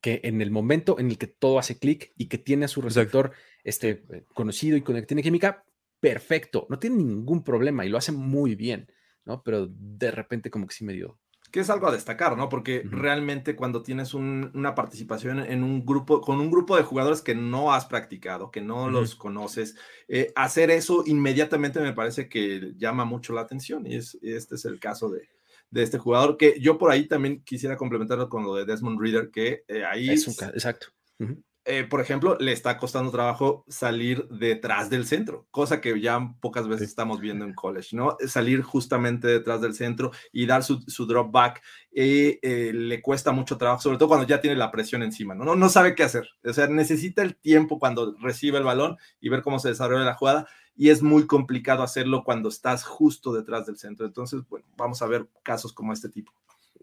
que en el momento en el que todo hace clic y que tiene a su receptor este, conocido y con el que tiene química, perfecto, no tiene ningún problema y lo hace muy bien, ¿no? Pero de repente como que sí me dio. que es algo a destacar, ¿no? Porque Ujú. realmente cuando tienes un- una participación en un grupo, con un grupo de jugadores que no has practicado, que no Ujú. los conoces, eh, hacer eso inmediatamente me parece que llama mucho la atención y es, este es el caso de, de este jugador que yo por ahí también quisiera complementarlo con lo de Desmond Reader, que eh, ahí Es un exacto. Ujú. Eh, por ejemplo, le está costando trabajo salir detrás del centro, cosa que ya pocas veces estamos viendo en [laughs] college, ¿no? Salir justamente detrás del centro y dar su, su drop back eh, eh, le cuesta mucho trabajo, sobre todo cuando ya tiene la presión encima, ¿no? ¿no? No sabe qué hacer, o sea, necesita el tiempo cuando recibe el balón y ver cómo se desarrolla la jugada y es muy complicado hacerlo cuando estás justo detrás del centro. Entonces, bueno, vamos a ver casos como este tipo.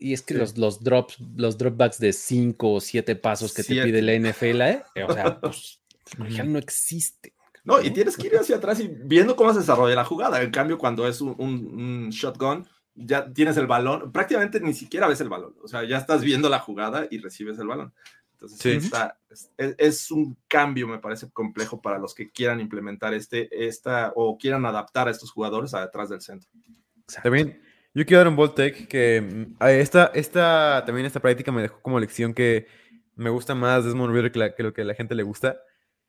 Y es que los, los drops, los dropbacks de 5 o 7 pasos que te pide la NFL, ¿eh? o sea, [laughs] pues, ya no existe. No, y tienes que ir hacia atrás y viendo cómo se desarrolla la jugada. En cambio, cuando es un, un, shotgun, ya tienes el balón, prácticamente ni siquiera ves el balón. O sea, ya estás viendo la jugada y recibes el balón. Entonces, sí. está, es, es, un cambio, me parece complejo para los que quieran implementar este, esta o quieran adaptar a estos jugadores a detrás del centro. También yo quiero dar un take que mm, esta, esta, también esta práctica me dejó como lección que me gusta más Desmond Reader que, la, que lo que a la gente le gusta.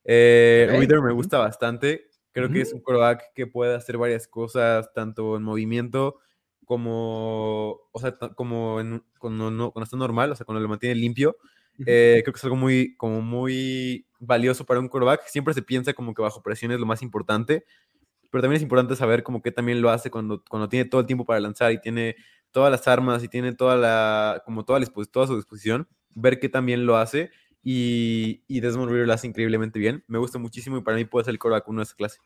Eh, okay. Reader me gusta bastante. Creo uh -huh. que es un quarterback que puede hacer varias cosas, tanto en movimiento como, o sea, como en, cuando, no, cuando está normal, o sea, cuando lo mantiene limpio. Eh, creo que es algo muy, como muy valioso para un quarterback. Siempre se piensa como que bajo presión es lo más importante, pero también es importante saber como que también lo hace cuando, cuando tiene todo el tiempo para lanzar y tiene todas las armas y tiene toda la, como toda, la, toda su disposición, ver que también lo hace y, y Desmond Reader lo hace increíblemente bien. Me gusta muchísimo y para mí puede ser el coreback uno de esa clase.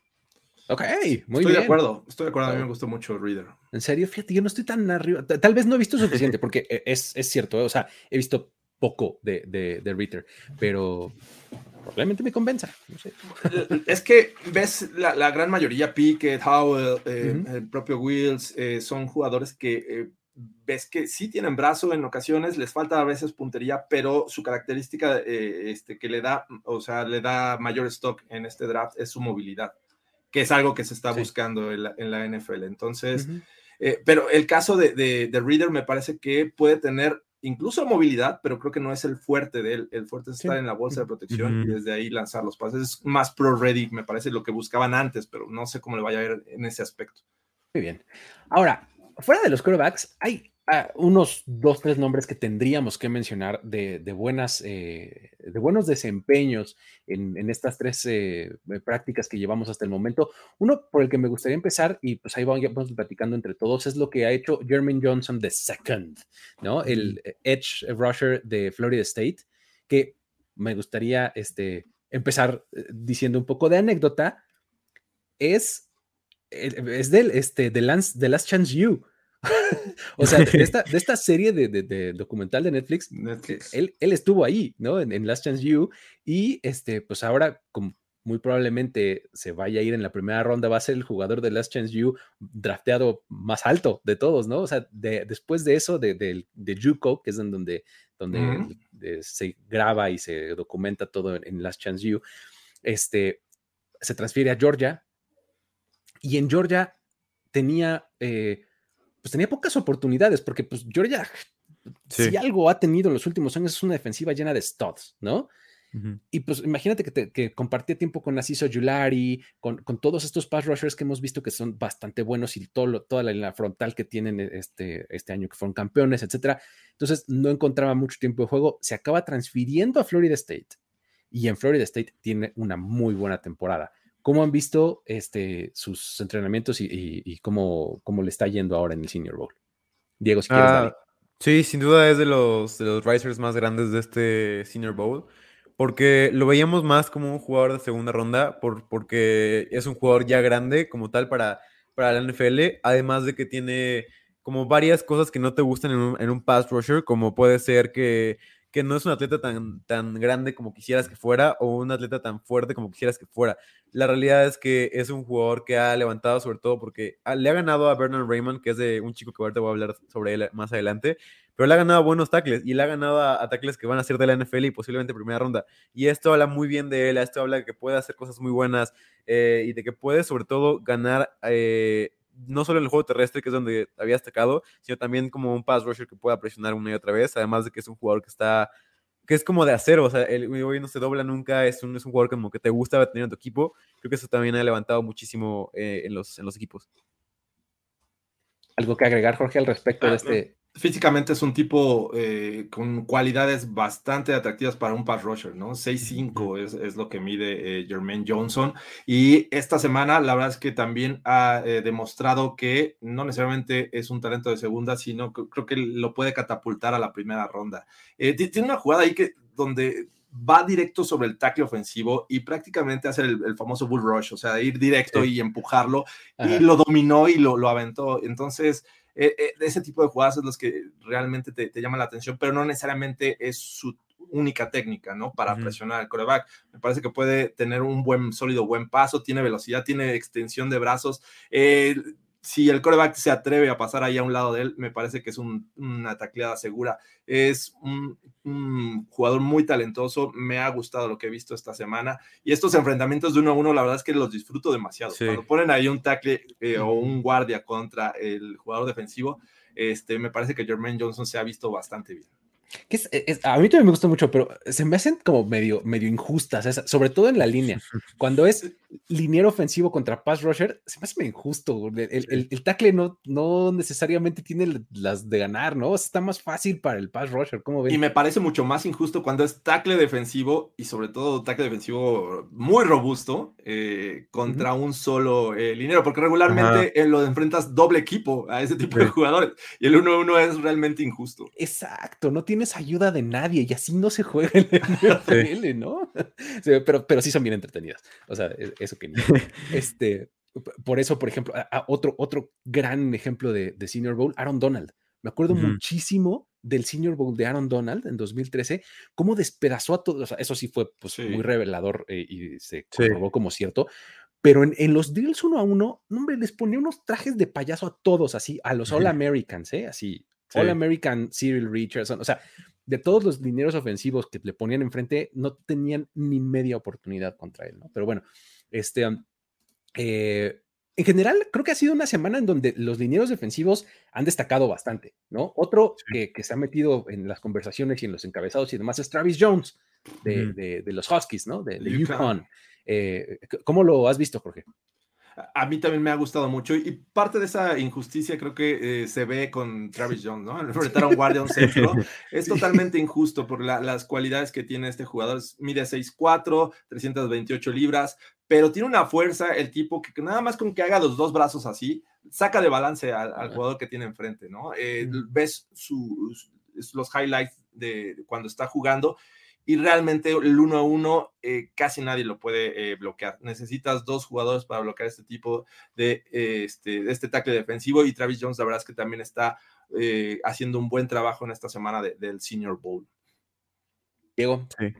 Ok, muy estoy bien. Estoy de acuerdo, estoy de acuerdo. A mí me gustó mucho Reader. En serio, fíjate, yo no estoy tan arriba. Tal vez no he visto suficiente, porque e, es, es cierto, ¿eh? o sea, he visto poco de, de, de Reader, pero probablemente me convenza. No sé. Es que ves la, la gran mayoría, Pickett, Howell, eh, uh -huh. el propio Wills, eh, son jugadores que eh, ves que sí tienen brazo en ocasiones, les falta a veces puntería, pero su característica eh, este, que le da, o sea, le da mayor stock en este draft es su movilidad, que es algo que se está sí. buscando en la, en la, NFL. Entonces, uh -huh. eh, pero el caso de, de, de, Reader me parece que puede tener incluso movilidad, pero creo que no es el fuerte de él. El fuerte es estar sí. en la bolsa de protección uh -huh. y desde ahí lanzar los pases. Es más pro-ready, me parece lo que buscaban antes, pero no sé cómo le vaya a ir en ese aspecto. Muy bien. Ahora, fuera de los quarterbacks, hay uh, unos dos, tres nombres que tendríamos que mencionar de, de buenas, eh, de buenos desempeños en, en estas tres eh, prácticas que llevamos hasta el momento. Uno por el que me gustaría empezar, y pues ahí vamos platicando entre todos, es lo que ha hecho Jermaine Johnson the second, ¿no? El edge rusher de Florida State, que me gustaría este, empezar eh, diciendo un poco de anécdota, es es del este, de, Lance, de Last Chance You. [laughs] o sea, de [laughs] esta, de esta serie de, de, de, documental de Netflix, Netflix. Él, él, estuvo ahí, ¿no? En, en, Last Chance You. Y este, pues ahora, como muy probablemente se vaya a ir en la primera ronda, va a ser el jugador de Last Chance You drafteado más alto de todos, ¿no? O sea, de, después de eso, de, de, de JUCO, que es en donde, donde -huh. se graba y se documenta todo en, en Last Chance You, este, se transfiere a Georgia, y en Georgia tenía, eh, pues tenía pocas oportunidades, porque pues Georgia, sí. si algo ha tenido en los últimos años, es una defensiva llena de studs, ¿no? Uh -huh. Y pues imagínate que, te, que compartía tiempo con Naciso Yulari, con, con, todos estos pass rushers que hemos visto que son bastante buenos y todo, toda la, la, frontal que tienen este, este año que fueron campeones, etcétera. Entonces no encontraba mucho tiempo de juego, se acaba transfiriendo a Florida State y en Florida State tiene una muy buena temporada. ¿Cómo han visto este, sus entrenamientos y, y, y cómo, cómo, le está yendo ahora en el Senior Bowl? Diego, si quieres, ah, Sí, sin duda es de los, de los risers más grandes de este Senior Bowl, porque lo veíamos más como un jugador de segunda ronda, por, porque es un jugador ya grande como tal para, para la NFL, además de que tiene como varias cosas que no te gustan en un, en un pass rusher, como puede ser que que no es un atleta tan, tan grande como quisieras que fuera o un atleta tan fuerte como quisieras que fuera. La realidad es que es un jugador que ha levantado sobre todo porque le ha ganado a Bernard Raymond, que es de un chico que ahorita voy a hablar sobre él más adelante, pero le ha ganado buenos tackles y le ha ganado a, a, tackles que van a ser de la NFL y posiblemente primera ronda. Y esto habla muy bien de él, esto habla de que puede hacer cosas muy buenas eh, y de que puede sobre todo ganar eh, no solo en el juego terrestre, que es donde había destacado, sino también como un pass rusher que pueda presionar una y otra vez, además de que es un jugador que está, que es como de acero, o sea, el hoy no se dobla nunca, es un, es un jugador como que te gusta tener en tu equipo, creo que eso también ha levantado muchísimo eh, en, los, en los equipos. ¿Algo que agregar, Jorge, al respecto de este? Físicamente es un tipo eh, con cualidades bastante atractivas para un pass rusher, ¿no? 6'5 es, es, lo que mide eh, Jermaine Johnson. Y esta semana, la verdad es que también ha eh, demostrado que no necesariamente es un talento de segunda, sino que creo que lo puede catapultar a la primera ronda. Eh, tiene una jugada ahí que donde va directo sobre el tackle ofensivo y prácticamente hace el, el famoso bull rush, o sea, ir directo sí. y empujarlo, Ajá. y lo dominó y lo, lo aventó. Entonces, eh, eh, ese tipo de jugadas es los que realmente te, te llaman la atención, pero no necesariamente es su única técnica, ¿no? Para uh -huh. presionar al coreback. Me parece que puede tener un buen, sólido, buen paso, tiene velocidad, tiene extensión de brazos. Eh, si el coreback se atreve a pasar ahí a un lado de él, me parece que es un, una tacleada segura. Es un, un, jugador muy talentoso, me ha gustado lo que he visto esta semana. Y estos enfrentamientos de uno a uno, la verdad es que los disfruto demasiado. Sí. Cuando ponen ahí un tackle eh, o un guardia contra el jugador defensivo, este, me parece que Jermaine Johnson se ha visto bastante bien. Que es, es, a mí también me gusta mucho, pero se me hacen como medio, medio injustas, esas, sobre todo en la línea. [laughs] Cuando es liniero ofensivo contra pass rusher, se me hace medio injusto. El, el, el, tackle no, no necesariamente tiene las de ganar, ¿no? Está más fácil para el pass rusher, ¿cómo ven? Y me parece mucho más injusto cuando es tackle defensivo y sobre todo tackle defensivo muy robusto eh, contra uh -huh. un solo eh, liniero, porque regularmente eh, lo enfrentas doble equipo a ese tipo de jugadores y el 1-1 es realmente injusto. Exacto, no tiene tienes ayuda de nadie y así no se juega el NFL, [laughs] sí. ¿no? [laughs] Sí, pero, pero sí son bien entretenidas. O sea, e, eso que [laughs] este, por eso, por ejemplo, a, a otro, otro gran ejemplo de, de, Senior Bowl, Aaron Donald. Me acuerdo uh -huh. muchísimo del Senior Bowl de Aaron Donald en 2013, cómo despedazó a todos. O sea, eso sí fue pues, sí. muy revelador eh, y se comprobó como cierto. Pero en, en, los drills uno a uno, hombre, les ponía unos trajes de payaso a todos, así, a los All Americans, ¿eh? Así, Sí. All American Cyril Richardson, o sea, de todos los dineros ofensivos que le ponían enfrente, no tenían ni media oportunidad contra él, ¿no? Pero bueno, este, eh, en general, creo que ha sido una semana en donde los dineros defensivos han destacado bastante, ¿no? Otro sí. que, que, se ha metido en las conversaciones y en los encabezados y demás es Travis Jones, de, mm. de, de los Huskies, ¿no? De, de Yukon. Eh, ¿Cómo lo has visto, Jorge? A mí también me ha gustado mucho y parte de esa injusticia creo que eh, se ve con Travis Jones, ¿no? Enfrentar a un guardia, un centro, [laughs] es totalmente injusto por la, las cualidades que tiene este jugador. Mide 6'4", 328 libras, pero tiene una fuerza el tipo que nada más con que haga los dos brazos así, saca de balance al, al jugador que tiene enfrente, ¿no? Eh, ves los highlights de cuando está jugando y realmente el uno a uno eh, casi nadie lo puede eh, bloquear. Necesitas dos jugadores para bloquear este tipo de, eh, este, de este tackle defensivo y Travis Jones la verdad es que también está eh, haciendo un buen trabajo en esta semana de, del Senior Bowl. Diego. Sí.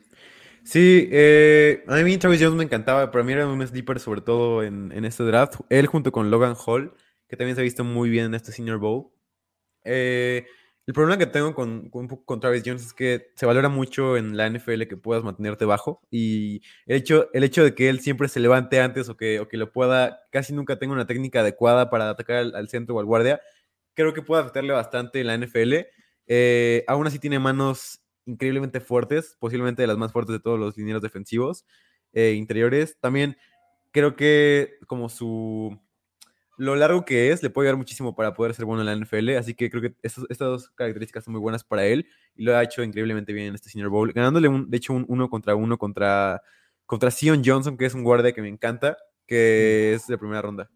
Sí, eh, a mí Travis Jones me encantaba, para mí era un sleeper sobre todo en, en, este draft. Él junto con Logan Hall, que también se ha visto muy bien en este Senior Bowl. Eh, el problema que tengo con, Travis Jones es que se valora mucho en la NFL que puedas mantenerte bajo y el hecho, el hecho de que él siempre se levante antes o que, o que lo pueda, casi nunca tenga una técnica adecuada para atacar al, al centro o al guardia, creo que puede afectarle bastante en la NFL. Eh, aún así tiene manos increíblemente fuertes, posiblemente de las más fuertes de todos los linieros defensivos eh, interiores. También creo que como su lo largo que es, le puede ayudar muchísimo para poder ser bueno en la NFL, así que creo que estos, estas dos características son muy buenas para él y lo ha hecho increíblemente bien en este Senior Bowl, ganándole un, de hecho un uno contra uno contra, contra Sion Johnson, que es un guardia que me encanta, que es de primera ronda.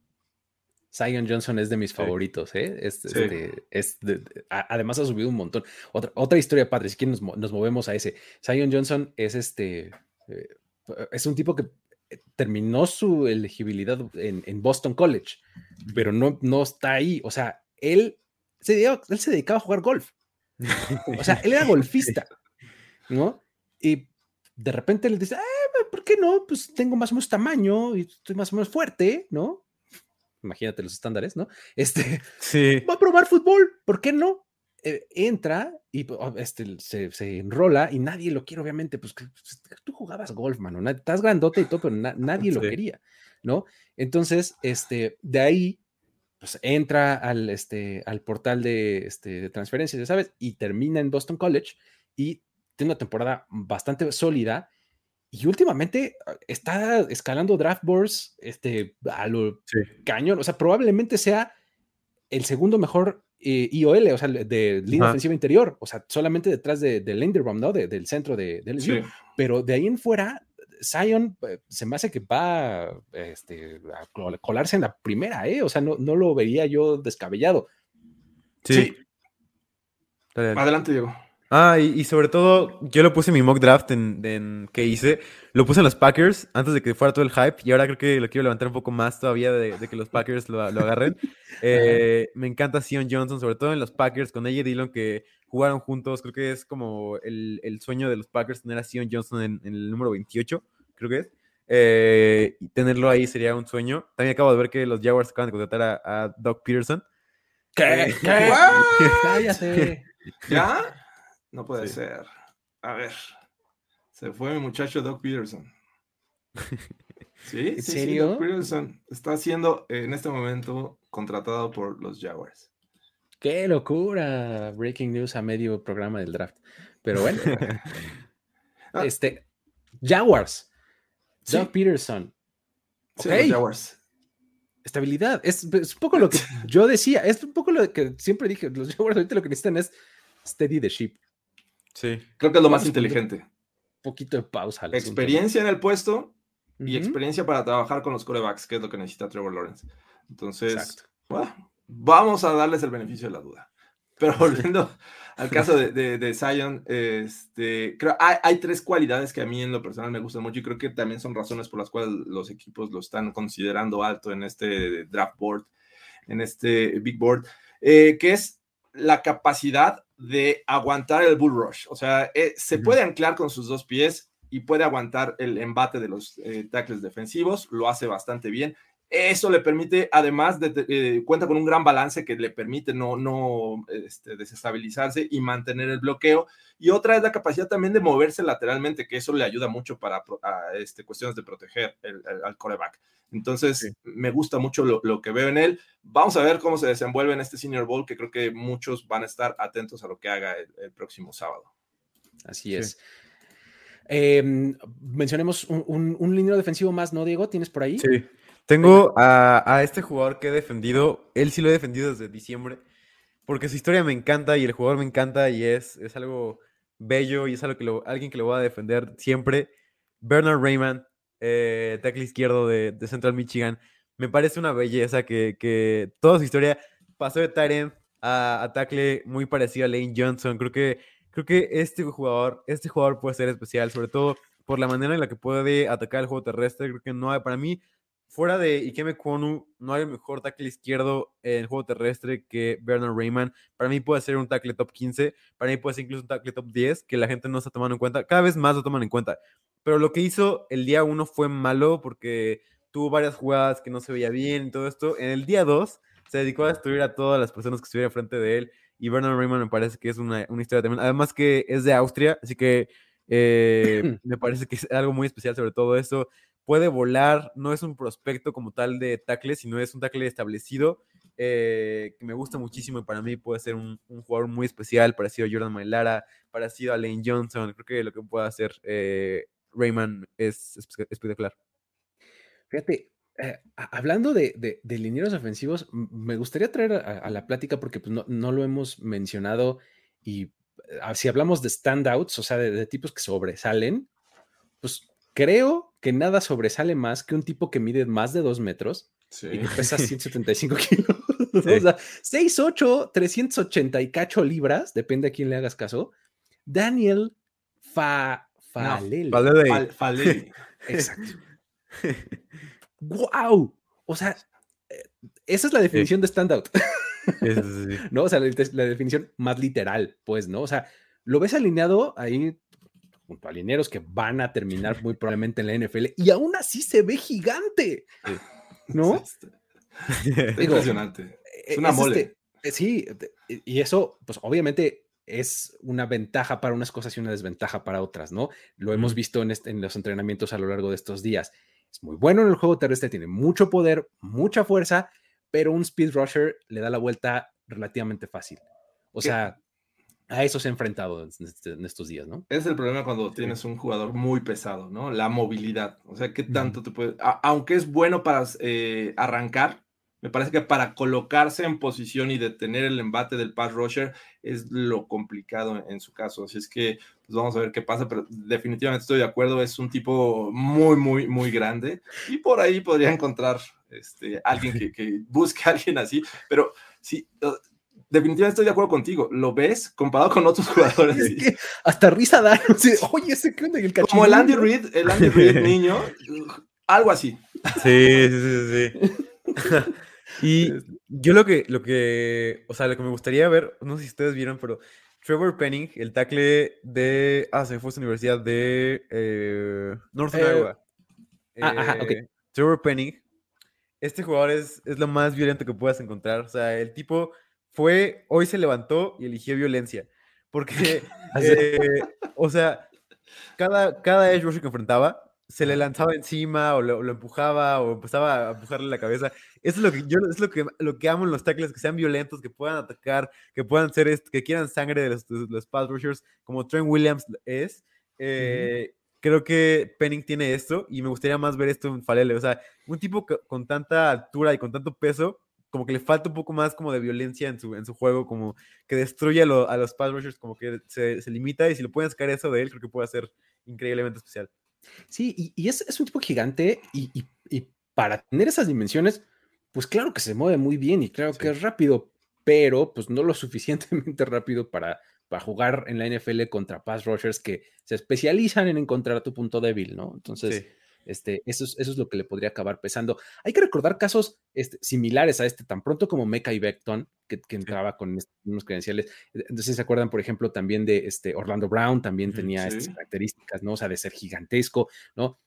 Zion Johnson es de mis favoritos, ¿eh? Sí. este, es de, de, además ha subido un montón. Otra, otra historia padre, si quieren nos, nos, movemos a ese. Zion Johnson es este, eh, es un tipo que terminó su elegibilidad en, en, Boston College, pero no, no está ahí. O sea, él se, dedicaba, él se dedicaba a jugar golf. [laughs] O sea, él era golfista, ¿no? Y de repente le dice, ah, ¿por qué no? Pues tengo más o menos tamaño y estoy más o menos fuerte, ¿no? Imagínate los estándares, ¿no? Este, sí. va a probar fútbol, ¿por qué no? Eh, entra y oh, este, se, se, enrola y nadie lo quiere, obviamente, pues, pues tú jugabas golf, mano, estás grandote y todo, pero na, nadie lo sí. quería, ¿no? Entonces, este, de ahí, pues entra al, este, al portal de, este, de transferencias, ya sabes, y termina en Boston College y tiene una temporada bastante sólida y últimamente ah, está escalando draft boards este, a lo sí. cañón, o sea, probablemente sea el segundo mejor eh, IOL, o sea, de línea Ajá. ofensiva interior, o sea, solamente detrás de, de Linderbaum, ¿no? De- del centro de, de LSU. Sí. Pero de ahí en fuera, Zion eh, se me hace que va este, a col- colarse en la primera, ¿eh? O sea, no, no lo vería yo descabellado. Sí. Adelante, Diego. Ah, y, y sobre todo, yo lo puse en mi mock draft en, en- que hice. Lo puse en los Packers antes de que fuera todo el hype. Y ahora creo que lo quiero levantar un poco más todavía de, de que los Packers lo, lo agarren. [laughs] Eh, me encanta Sion Johnson, sobre todo en los Packers con ella y Dillon que jugaron juntos. Creo que es como el, el sueño de los Packers tener a Sion Johnson en, en el número 28, creo que es. Eh, y tenerlo ahí sería un sueño. También acabo de ver que los Jaguars acaban de contratar a, a Doug Peterson. ¿Qué? ¿Qué? [laughs] [laughs] Cállate. ¿Ya? No puede Sí. ser. A ver. Se fue mi muchacho Doc Peterson. [laughs] ¿Sí? ¿En sí, sí, serio? Doc Peterson está siendo en este momento contratado por los Jaguars. Qué locura. Breaking news a medio programa del draft. Pero bueno, [laughs] Ah. este, Jaguars, Sí, Doug Peterson, sí, ok. los Jaguars. estabilidad. Es, es un poco lo que [laughs] yo decía, es un poco lo que siempre dije. Los Jaguars ahorita lo que necesitan es steady the ship. Sí. Creo que es lo más inteligente. Un poquito de pausa. Experiencia en el puesto y Ujú. experiencia para trabajar con los corebacks, que es lo que necesita Trevor Lawrence. Entonces, bueno, vamos a darles el beneficio de la duda. Pero volviendo al caso de, [laughs] de, de Zion, este, creo hay, hay tres cualidades que a mí en lo personal me gustan mucho y creo que también son razones por las cuales los equipos lo están considerando alto en este draft board, en este big board, eh, que es la capacidad de aguantar el bull rush. O sea, eh, se puede anclar con sus dos pies y puede aguantar el embate de los eh, tackles defensivos, lo hace bastante bien. Eso le permite, además, de, de- eh, cuenta con un gran balance que le permite no, no este, desestabilizarse y mantener el bloqueo. Y otra es la capacidad también de moverse lateralmente, que eso le ayuda mucho para a, este, cuestiones de proteger el- el- al coreback. Entonces, Sí. me gusta mucho lo, lo que veo en él. Vamos a ver cómo se desenvuelve en este Senior Bowl, que creo que muchos van a estar atentos a lo que haga el, el próximo sábado. Así Sí. es. Em, mencionemos un, un, un defensivo más, ¿no, Diego? ¿Tienes por ahí? Sí. Tengo a, a este jugador que he defendido. Él sí lo he defendido desde diciembre. Porque su historia me encanta y el jugador me encanta y es, es algo bello y es algo que lo- alguien que lo voy a defender siempre. Bernard Raymond, eh, tackle izquierdo de, de Central Michigan. Me parece una belleza que, que toda su historia pasó de Tyrant a, a tackle muy parecido a Lane Johnson. Creo que, creo que este jugador, este jugador puede ser especial, sobre todo por la manera en la que puede atacar el juego terrestre. Creo que no hay, para mí, fuera de Ikeme Kwonu, no hay mejor tackle izquierdo en el juego terrestre que Bernard Raymond. Para mí puede ser un tackle top 15, para mí puede ser incluso un tackle top 10, que la gente no está tomando en cuenta. Cada vez más lo toman en cuenta. Pero lo que hizo el día 1 fue malo porque tuvo varias jugadas que no se veía bien y todo esto. En el día 2 se dedicó a destruir a todas las personas que estuvieran frente de él. Y Bernard Raymond me parece que es una, una historia también. Además que es de Austria, así que eh, [clears throat] me parece que es algo muy especial sobre todo eso. Puede volar, no es un prospecto como tal de tackle, sino es un tackle establecido eh, que me gusta muchísimo y para mí puede ser un, jugador muy especial, parecido a Jordan Mailara, parecido a Lane Johnson. Creo que lo que puede hacer eh, Raymond es espe- espectacular. Fíjate, eh, hablando de, de, linieros ofensivos, me gustaría traer a, a la plática porque pues, no, no lo hemos mencionado y eh, si hablamos de standouts, o sea, de, de tipos que sobresalen, pues creo que nada sobresale más que un tipo que mide más de dos metros Sí. y que [laughs] pesa 175 kilos. Sí. O sea, 6'8, 380 y cacho libras, depende a quién le hagas caso. Daniel Fa, Falele. Vale de- Fal- Falele. [laughs] Exacto. [laughs] ¡Wow! O sea, eh, esa es la definición de standout, Sí, sí, sí. ¿no? O sea, la, la definición más literal, pues, ¿no? O sea, lo ves alineado ahí junto a lineros que van a terminar muy probablemente en la NFL y aún así se ve gigante, Sí. ¿no? Está- está Digo, impresionante. Es una mole. sí, de- y eso, pues obviamente es una ventaja para unas cosas y una desventaja para otras, ¿no? Lo hemos visto en, este- en los entrenamientos a lo largo de estos días. Es muy bueno en el juego terrestre, tiene mucho poder, mucha fuerza, pero un speed rusher le da la vuelta relativamente fácil. O sea, a eso se ha enfrentado en, este- en estos días, ¿no? Es el problema cuando tienes un jugador muy pesado, ¿no? La movilidad. O sea, ¿qué tanto te puede... a- aunque es bueno para eh, arrancar, me parece que para colocarse en posición y detener el embate del pass rusher es lo complicado en, su caso. Así es que pues vamos a ver qué pasa, pero definitivamente estoy de acuerdo, es un tipo muy, muy, muy grande y por ahí podría encontrar este, alguien que, que busque a alguien así, pero sí, definitivamente estoy de acuerdo contigo. ¿Lo ves comparado con otros [laughs] jugadores? hasta risa da. Oye, ese que el Como el Andy Reid, el Andy Reid [laughs] niño, algo así. Sí, sí, sí, sí. [laughs] Y yo lo que, lo que, o sea, lo que me gustaría ver, no sé si ustedes vieron, pero Trevor Penning, el tackle de, ah, se me fue a universidad de eh, Northern eh, Iowa. ah, ajá, ok. Eh, Trevor Penning, este jugador es, es lo más violento que puedas encontrar. O sea, el tipo fue, hoy se levantó y eligió violencia. Porque, [laughs] o sea, cada, cada edge rusher que enfrentaba se le lanzaba encima o lo, empujaba o empezaba a empujarle la cabeza. Eso es lo que yo es lo que, lo que amo en los tackles, que sean violentos, que puedan atacar, que puedan ser, que quieran sangre de los, los pass rushers, como Trent Williams es. Eh, creo que Penning tiene esto y me gustaría más ver esto en Falele. O sea, un tipo con tanta altura y con tanto peso, como que le falta un poco más como de violencia en su, en su juego, como que destruye a, los pass rushers, como que se, se, limita y si lo pueden sacar eso de él, creo que puede ser increíblemente especial. Sí, y, es, un tipo gigante y, para tener esas dimensiones, pues claro que se mueve muy bien y claro que es rápido, pero pues no lo [laughs] suficientemente rápido para, para jugar en la NFL contra pass rushers que se especializan en encontrar tu punto débil, ¿no? Entonces, este, eso, es, eso es lo que le podría acabar pesando. Hay que recordar casos este, similares a este, tan pronto como Mecha y Beckton, que, entraba con unos credenciales. Entonces, ¿se acuerdan, por ejemplo, también de este Orlando Brown? También tenía estas características, ¿no? O sea, de ser gigantesco, ¿no?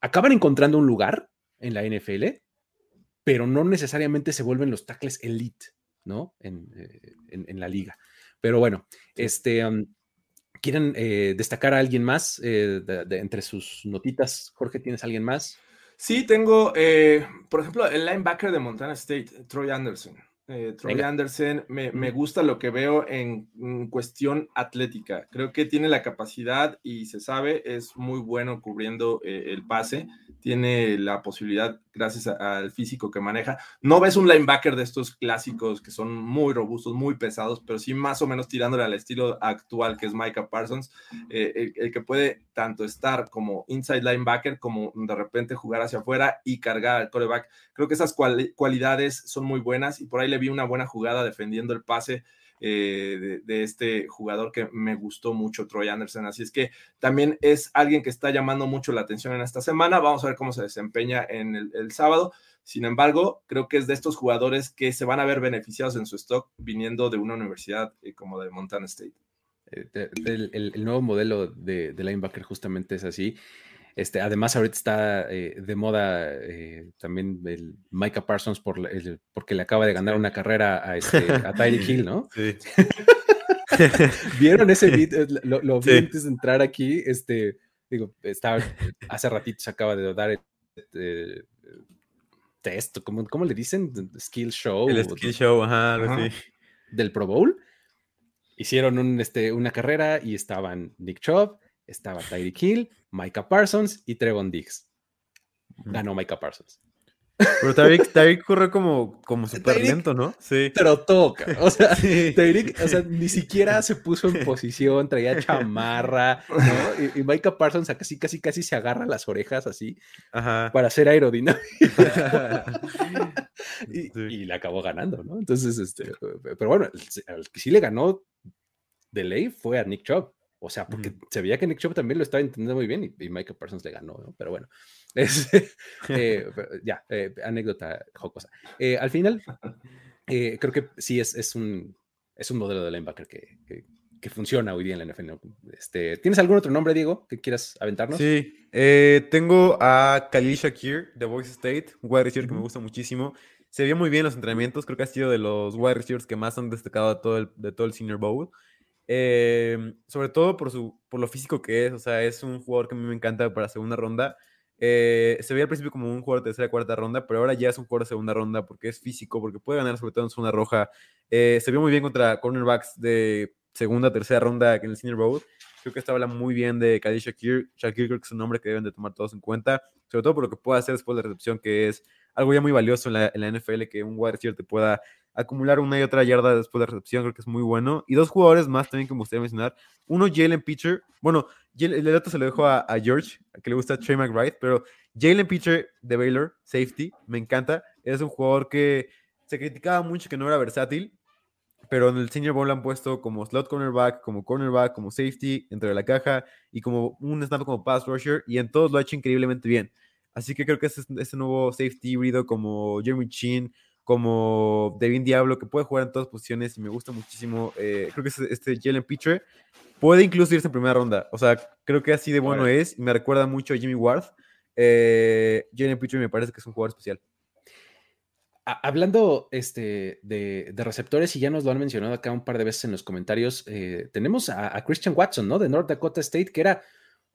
Acaban encontrando un lugar en la NFL, pero no necesariamente se vuelven los tackles elite, ¿no? En, eh, la liga. Pero bueno, este, ¿Quieren eh, destacar a alguien más eh, de, entre sus notitas? Jorge, ¿tienes alguien más? Sí, tengo, eh, por ejemplo, el linebacker de Montana State, Troy Anderson. Troy Anderson, me, me, gusta lo que veo en, cuestión atlética. Creo que tiene la capacidad y se sabe, es muy bueno cubriendo el pase tiene la posibilidad, gracias al físico que maneja. No ves un linebacker de estos clásicos que son muy robustos, muy pesados, pero sí más o menos tirándole al estilo actual que es Micah Parsons, eh, el, que puede tanto estar como inside linebacker como de repente jugar hacia afuera y cargar al coreback. Creo que esas cualidades son muy buenas y por ahí le vi una buena jugada defendiendo el pase eh, de, este jugador que me gustó mucho, Troy Anderson. Así es que también es alguien que está llamando mucho la atención en esta semana. Vamos a ver cómo se desempeña en el, sábado. Sin embargo, creo que es de estos jugadores que se van a ver beneficiados en su stock viniendo de una universidad eh, como de Montana State. Eh, el, nuevo modelo de, de linebacker justamente es así. Este, además, ahorita está eh, de moda eh, también el Micah Parsons por porque le acaba de ganar una carrera a, este, a Tyreek Hill, ¿no? [laughs] Sí. [laughs] ¿Vieron ese video? Lo, vi antes de entrar aquí. Este, digo, estaba, hace ratito se acaba de dar el, eh, test, ¿cómo, ¿cómo, le dicen? Skill Show. El Skill Show, ajá, Del Pro Bowl. Hicieron un, este, una carrera y estaban Nick Chubb, estaba Tyreek Hill, Micah Parsons y Trevon Diggs. Ganó Micah Parsons. Pero Tyreek, corre como, como [laughs] súper lento, ¿no? Sí. Pero toca. O sea, [laughs] Tyreek, o sea, ni siquiera se puso en [laughs] posición, traía chamarra, ¿no? Y, Micah Parsons casi, casi, casi se agarra las orejas así para hacer aerodinámica. y, y, le acabó ganando, ¿no? Entonces, este, pero bueno, el que sí le ganó de ley fue a Nick Chubb. O sea, porque se veía que Nick Chubb también lo estaba entendiendo muy bien y, Michael Parsons le ganó, ¿no? Pero bueno, [laughs] es, eh, [laughs] ya, eh, anécdota jocosa. Eh, al final, creo que sí es, es, un, es un modelo de linebacker que, que, funciona hoy día en la NFL. Este, ¿Tienes algún otro nombre, Diego, que quieras aventarnos? Sí, tengo a Khalil Shakir de Boise State, un wide receiver que me gusta muchísimo. Se vio muy bien los entrenamientos, creo que ha sido de los wide receivers que más han destacado de todo el, de todo el Senior Bowl. Em, sobre todo por, su, por lo físico que es, o sea, es un jugador que a mí me encanta para segunda ronda. Eh, se veía al principio como un jugador de tercera cuarta ronda, pero ahora ya es un jugador de segunda ronda porque es físico, porque puede ganar sobre todo en zona roja. Eh, se vio muy bien contra cornerbacks de segunda, tercera ronda en el Senior Bowl. Creo que esta habla muy bien de Khalil Shakir. Shakir creo que es un nombre que deben de tomar todos en cuenta, sobre todo por lo que puede hacer después de la recepción, que es algo ya muy valioso en la, NFL, que un wide receiver te pueda acumular una y otra yarda después de la recepción, creo que es muy bueno. Y dos jugadores más también que me gustaría mencionar. Uno, Jalen Pitcher. Bueno, el otro se lo dejo a, a George, que le gusta Trey McBride, pero Jalen Pitcher de Baylor, safety, me encanta. Es un jugador que se criticaba mucho que no era versátil, pero en el Senior Bowl lo han puesto como slot cornerback, como cornerback, como safety, dentro de la caja y como un snap como pass rusher, y en todos lo ha hecho increíblemente bien. Así que creo que ese, ese nuevo safety híbrido como Jeremy Chin, como Devin Diablo, que puede jugar en todas posiciones y me gusta muchísimo. Eh, creo que este, este Jalen Pitcher puede incluso irse en primera ronda. O sea, creo que así de bueno es. Me recuerda mucho a Jimmy Ward. Eh, Jalen Pitcher me parece que es un jugador especial. Hablando este, de, receptores, y ya nos lo han mencionado acá un par de veces en los comentarios, eh, tenemos a, Christian Watson, ¿no? De North Dakota State, que era,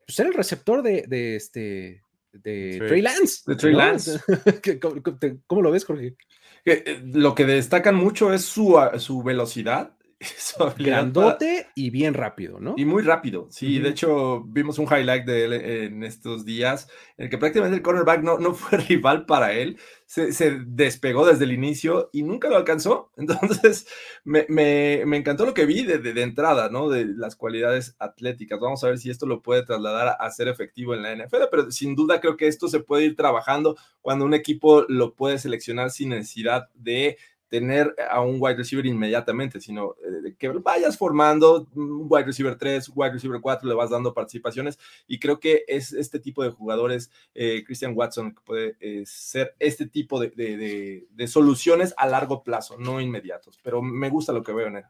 pues era el receptor de, de este, de Trey Lance. De Trey Lance. [laughs] ¿Cómo, lo ves, Jorge? Eh, lo que destacan mucho es su, su velocidad [laughs] Grandote y bien rápido, ¿no? Y muy rápido, sí. De hecho, vimos un highlight de él en estos días, en el que prácticamente el cornerback no, no [laughs] fue rival para él. Se, despegó desde el inicio y nunca lo alcanzó. [laughs] Entonces, me, encantó lo que vi de, de, entrada, ¿no? De las cualidades atléticas. Vamos a ver si esto lo puede trasladar a ser efectivo en la NFL, pero sin duda creo que esto se puede ir trabajando cuando un equipo lo puede seleccionar sin necesidad de tener a un wide receiver inmediatamente, sino eh, que vayas formando un wide receiver 3, wide receiver 4, le vas dando participaciones y creo que es este tipo de jugadores, eh, Christian Watson, que puede eh, ser este tipo de, soluciones a largo plazo, no inmediatos, pero me gusta lo que veo en él.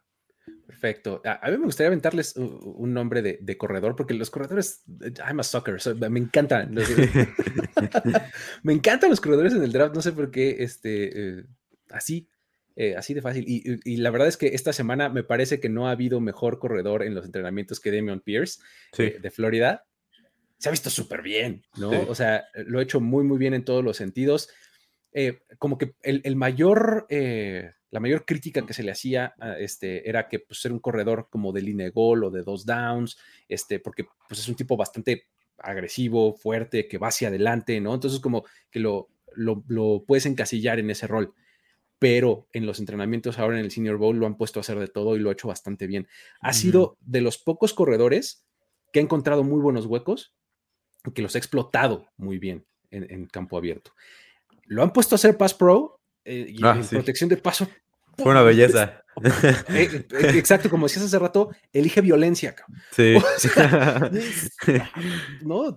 Perfecto. A, mí me gustaría aventarles un nombre de, corredor, porque los corredores, I'm a sucker, me encantan. [laughs] [laughs] me encantan los corredores en el draft, no sé por qué, este, así, eh, así de fácil. Y, la verdad es que esta semana me parece que no ha habido mejor corredor en los entrenamientos que Damian Pierce eh, de Florida. Se ha visto súper bien, ¿no? O sea, lo ha hecho muy, muy bien en todos los sentidos. Eh, como que el, mayor, la mayor crítica que se le hacía este, era que pues, ser un corredor como de línea de gol o de dos downs, este, porque pues, es un tipo bastante agresivo, fuerte, que va hacia adelante, ¿no? Entonces como que lo, lo puedes encasillar en ese rol pero en los entrenamientos ahora en el Senior Bowl lo han puesto a hacer de todo y lo ha hecho bastante bien. Ha sido de los pocos corredores que ha encontrado muy buenos huecos y que los ha explotado muy bien en, campo abierto. Lo han puesto a hacer pass pro eh, y ah, en protección de paso. Fue una belleza. [laughs] Eh, eh, exacto, como decías hace rato, elige violencia. [laughs] Sí. [laughs] no,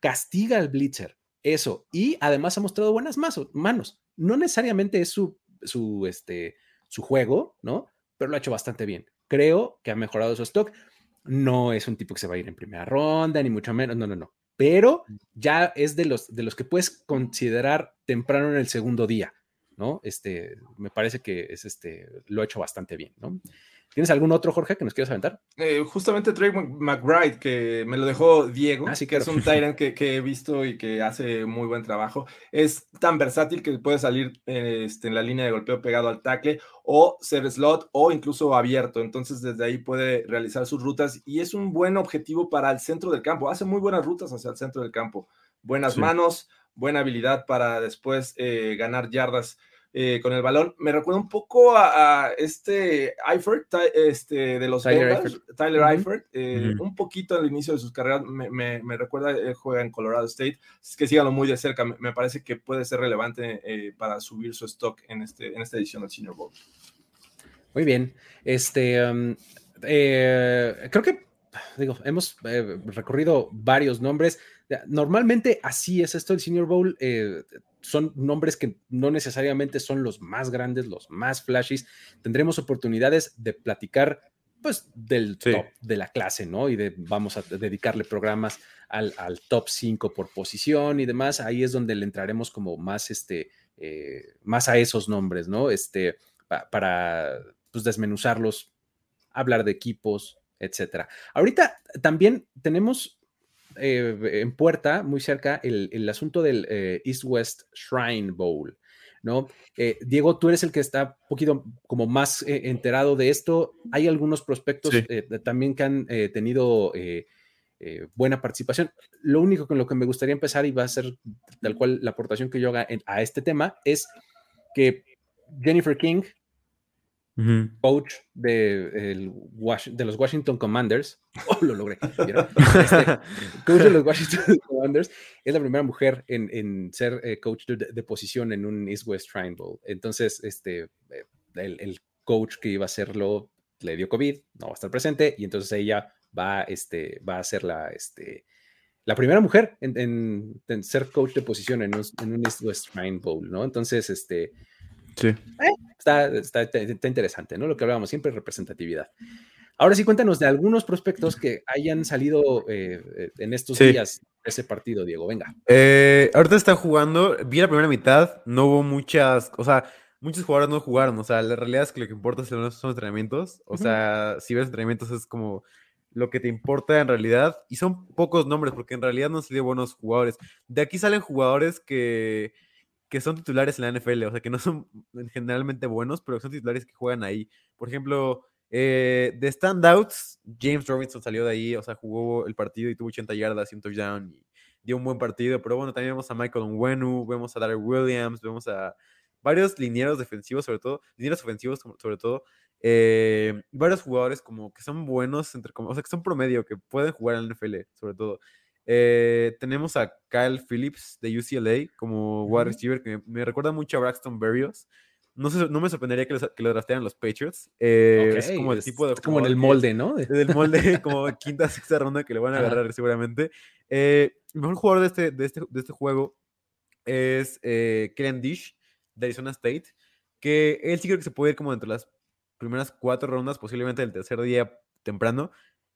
castiga al blitzer. Eso. Y además ha mostrado buenas manos. No necesariamente es su, su, este, su juego, ¿no? Pero lo ha hecho bastante bien. Creo que ha mejorado su stock. No es un tipo que se va a ir en primera ronda, ni mucho menos. No, no, no. Pero ya es de los, de los que puedes considerar temprano en el segundo día, ¿no? Este, me parece que es este, lo ha hecho bastante bien, ¿no? ¿Tienes algún otro, Jorge, que nos quieras aventar? Eh, justamente Trey McBride, que me lo dejó Diego, Así ah, que es un Tyrant que, he visto y que hace muy buen trabajo. Es tan versátil que puede salir este, en la línea de golpeo pegado al tackle o ser slot o incluso abierto. Entonces, desde ahí puede realizar sus rutas y es un buen objetivo para el centro del campo. Hace muy buenas rutas hacia el centro del campo. Buenas manos, buena habilidad para después eh, ganar yardas eh, con el balón. Me recuerda un poco a, este Eifert, este, de los Tyler Eifert, Tyler Eifert eh, un poquito al inicio de sus carreras. Me, me, recuerda, él juega en Colorado State. Es que síganlo muy de cerca. Me, parece que puede ser relevante eh, para subir su stock en, este, en esta edición del Senior Bowl. Muy bien. Este, um, creo que, digo, hemos recorrido varios nombres. Normalmente así es esto el Senior Bowl son nombres que no necesariamente son los más grandes, los más flashes. Tendremos oportunidades de platicar pues del top de la clase, ¿no? Y de, vamos a dedicarle programas al, top 5 por posición y demás. Ahí es donde le entraremos como más, este, eh, más a esos nombres, ¿no? Este, para pues, desmenuzarlos, hablar de equipos, etcétera. Ahorita también tenemos eh, en puerta, muy cerca, el, asunto del eh, East West Shrine Bowl. ¿no? Eh, Diego, tú eres el que está un poquito como más enterado de esto. Hay algunos prospectos Sí. también que han tenido buena participación. Lo único con lo que me gustaría empezar y va a ser tal cual la aportación que yo haga en- a este tema es que Jennifer King, Coach de, el Wash- de los Washington Commanders, [laughs] oh, lo logré. Este, [laughs] coach de los Washington [laughs] Commanders, es la primera mujer en, en ser eh, coach de, de posición en un East West Shrine Bowl. Entonces, este, eh, el, el coach que iba a hacerlo le dio COVID, no va a estar presente, y entonces ella va, este, va a ser la, este, la primera mujer en, en- en ser coach de posición en un, en un East West Shrine Bowl, ¿no? Entonces, este, Sí. está, está, está interesante, ¿no? Lo que hablábamos siempre, representatividad. Ahora sí, cuéntanos de algunos prospectos que hayan salido eh, eh, en estos Sí. días de ese partido, Diego. Venga. Eh, ahorita está jugando, vi la primera mitad, no hubo muchas, o sea, muchos jugadores no jugaron, o sea, la realidad es que lo que importa son los entrenamientos, o Ujú. sea, si ves entrenamientos es como lo que te importa en realidad, y son pocos nombres, porque en realidad no han salido buenos jugadores. De aquí salen jugadores que, que son titulares en la NFL, o sea, que no son generalmente buenos, pero son titulares que juegan ahí. Por ejemplo, eh, de standouts, James Robinson salió de ahí, o sea, jugó el partido y tuvo 80 yardas y un touchdown y dio un buen partido, pero bueno, también vemos a Michael Onwenu, vemos a Darrell Williams, vemos a varios linieros defensivos, sobre todo, linieros ofensivos, sobre todo, eh, varios jugadores como que son buenos, entre, o sea, que son promedio, que pueden jugar en la NFL, sobre todo. Eh, tenemos a Kyle Phillips de UCLA como wide receiver, que me, me recuerda mucho a Braxton Berrios. No, sé, no me sorprendería que, los- que lo draftearan los Patriots. Eh, es Ok, como el es- tipo de es como en el molde, ¿no? De- del molde [laughs] como quinta, sexta ronda que le van a Ajá. agarrar seguramente. Eh, el mejor jugador de este, de este, de este juego es eh, Kellen Dish de Arizona State, que él sí creo que se puede ir como entre las primeras cuatro rondas, posiblemente el tercer día temprano,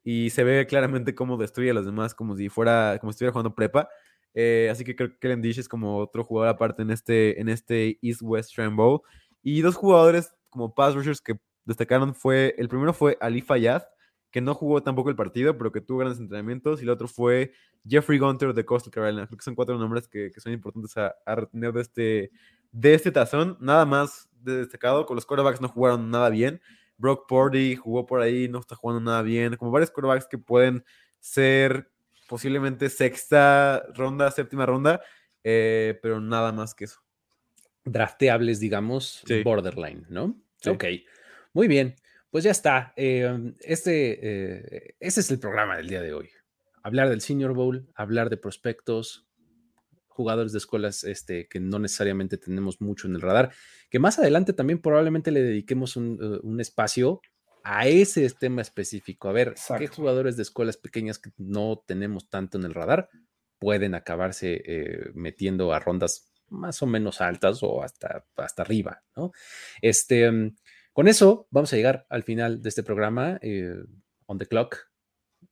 y se ve claramente cómo destruye a los demás como si fuera, como si estuviera jugando prepa. Eh, así que creo que Kellen Dish es como otro jugador aparte en este, en este East West Bowl. Y dos jugadores como pass rushers que destacaron fue, el primero fue Ali Fayad, que no jugó tampoco el partido, pero que tuvo grandes entrenamientos, y el otro fue Jeffrey Gunter de Coastal Carolina. Creo que son cuatro nombres que, que son importantes a, a retener de este, de este tazón. Nada más de destacado, con los quarterbacks no jugaron nada bien. Brock Purdy jugó por ahí, no está jugando nada bien. Como varios quarterbacks que pueden ser posiblemente sexta ronda, séptima ronda, eh, pero nada más que eso. drafteables, digamos, Sí. borderline, ¿no? Sí. Ok, muy bien. Pues ya está. Eh, este, eh, este es el programa del día de hoy. Hablar del Senior Bowl, hablar de prospectos, jugadores de escuelas este, que no necesariamente tenemos mucho en el radar, que más adelante también probablemente le dediquemos un, eh, un espacio a ese tema específico, a ver qué jugadores de escuelas pequeñas que no tenemos tanto en el radar pueden acabarse eh, metiendo a rondas más o menos altas o hasta, hasta arriba, ¿no? Este, mm, con eso vamos a llegar al final de este programa, eh, On the Clock.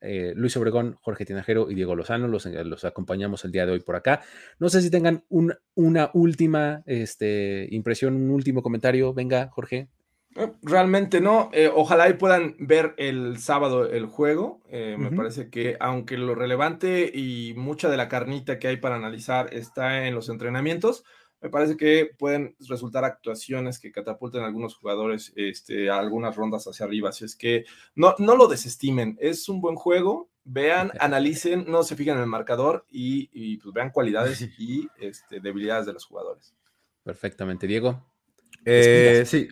Eh, Luis Obregón, Jorge Tinajero y Diego Lozano los, eh, los acompañamos el día de hoy por acá. No sé si tengan un- una última este, impresión, un último comentario. Venga, Jorge. Eh, Realmente no. Eh, ojalá y puedan ver el sábado el juego. Eh, Me parece que aunque lo relevante y mucha de la carnita que hay para analizar está en los entrenamientos, me parece que pueden resultar actuaciones que catapulten a algunos jugadores este, a algunas rondas hacia arriba. Así es que no, no lo desestimen. Es un buen juego. Vean, [laughs] analicen, no se fijen en el marcador y, y, pues vean cualidades [laughs] y este, debilidades de los jugadores. Perfectamente, Diego. Eh, sí.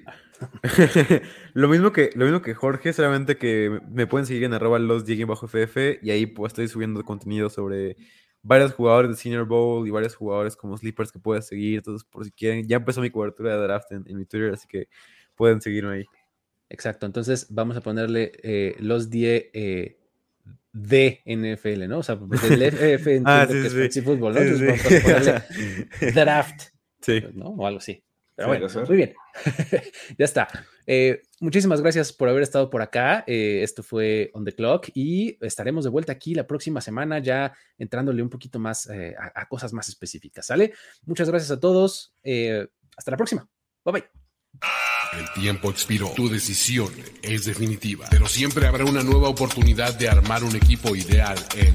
[laughs] lo, mismo que, lo mismo que Jorge, solamente que me pueden seguir en arroba los bajo FF y ahí pues estoy subiendo contenido sobre varios jugadores de Senior Bowl y varios jugadores como Sleepers que puedes seguir. Entonces, por si quieren, ya empezó mi cobertura de draft en, en mi Twitter, así que pueden seguirme ahí. Exacto. Entonces vamos a ponerle eh, los 10 eh, de NFL, ¿no? O sea, pues el FF [laughs] entiendo Ah, sí, que es sí, ¿no? Sí, Entonces sí. vamos a ponerle [laughs] draft, Sí. ¿no? O algo así. Pero Sí, bueno, puede ser. muy bien. [laughs] ya está. Eh, muchísimas gracias por haber estado por acá. Eh, esto fue On the Clock y estaremos de vuelta aquí la próxima semana ya entrándole un poquito más eh, a, cosas más específicas, ¿sale? Muchas gracias a todos. Eh, hasta la próxima. Bye bye. El tiempo expiró. Tu decisión es definitiva. Pero siempre habrá una nueva oportunidad de armar un equipo ideal en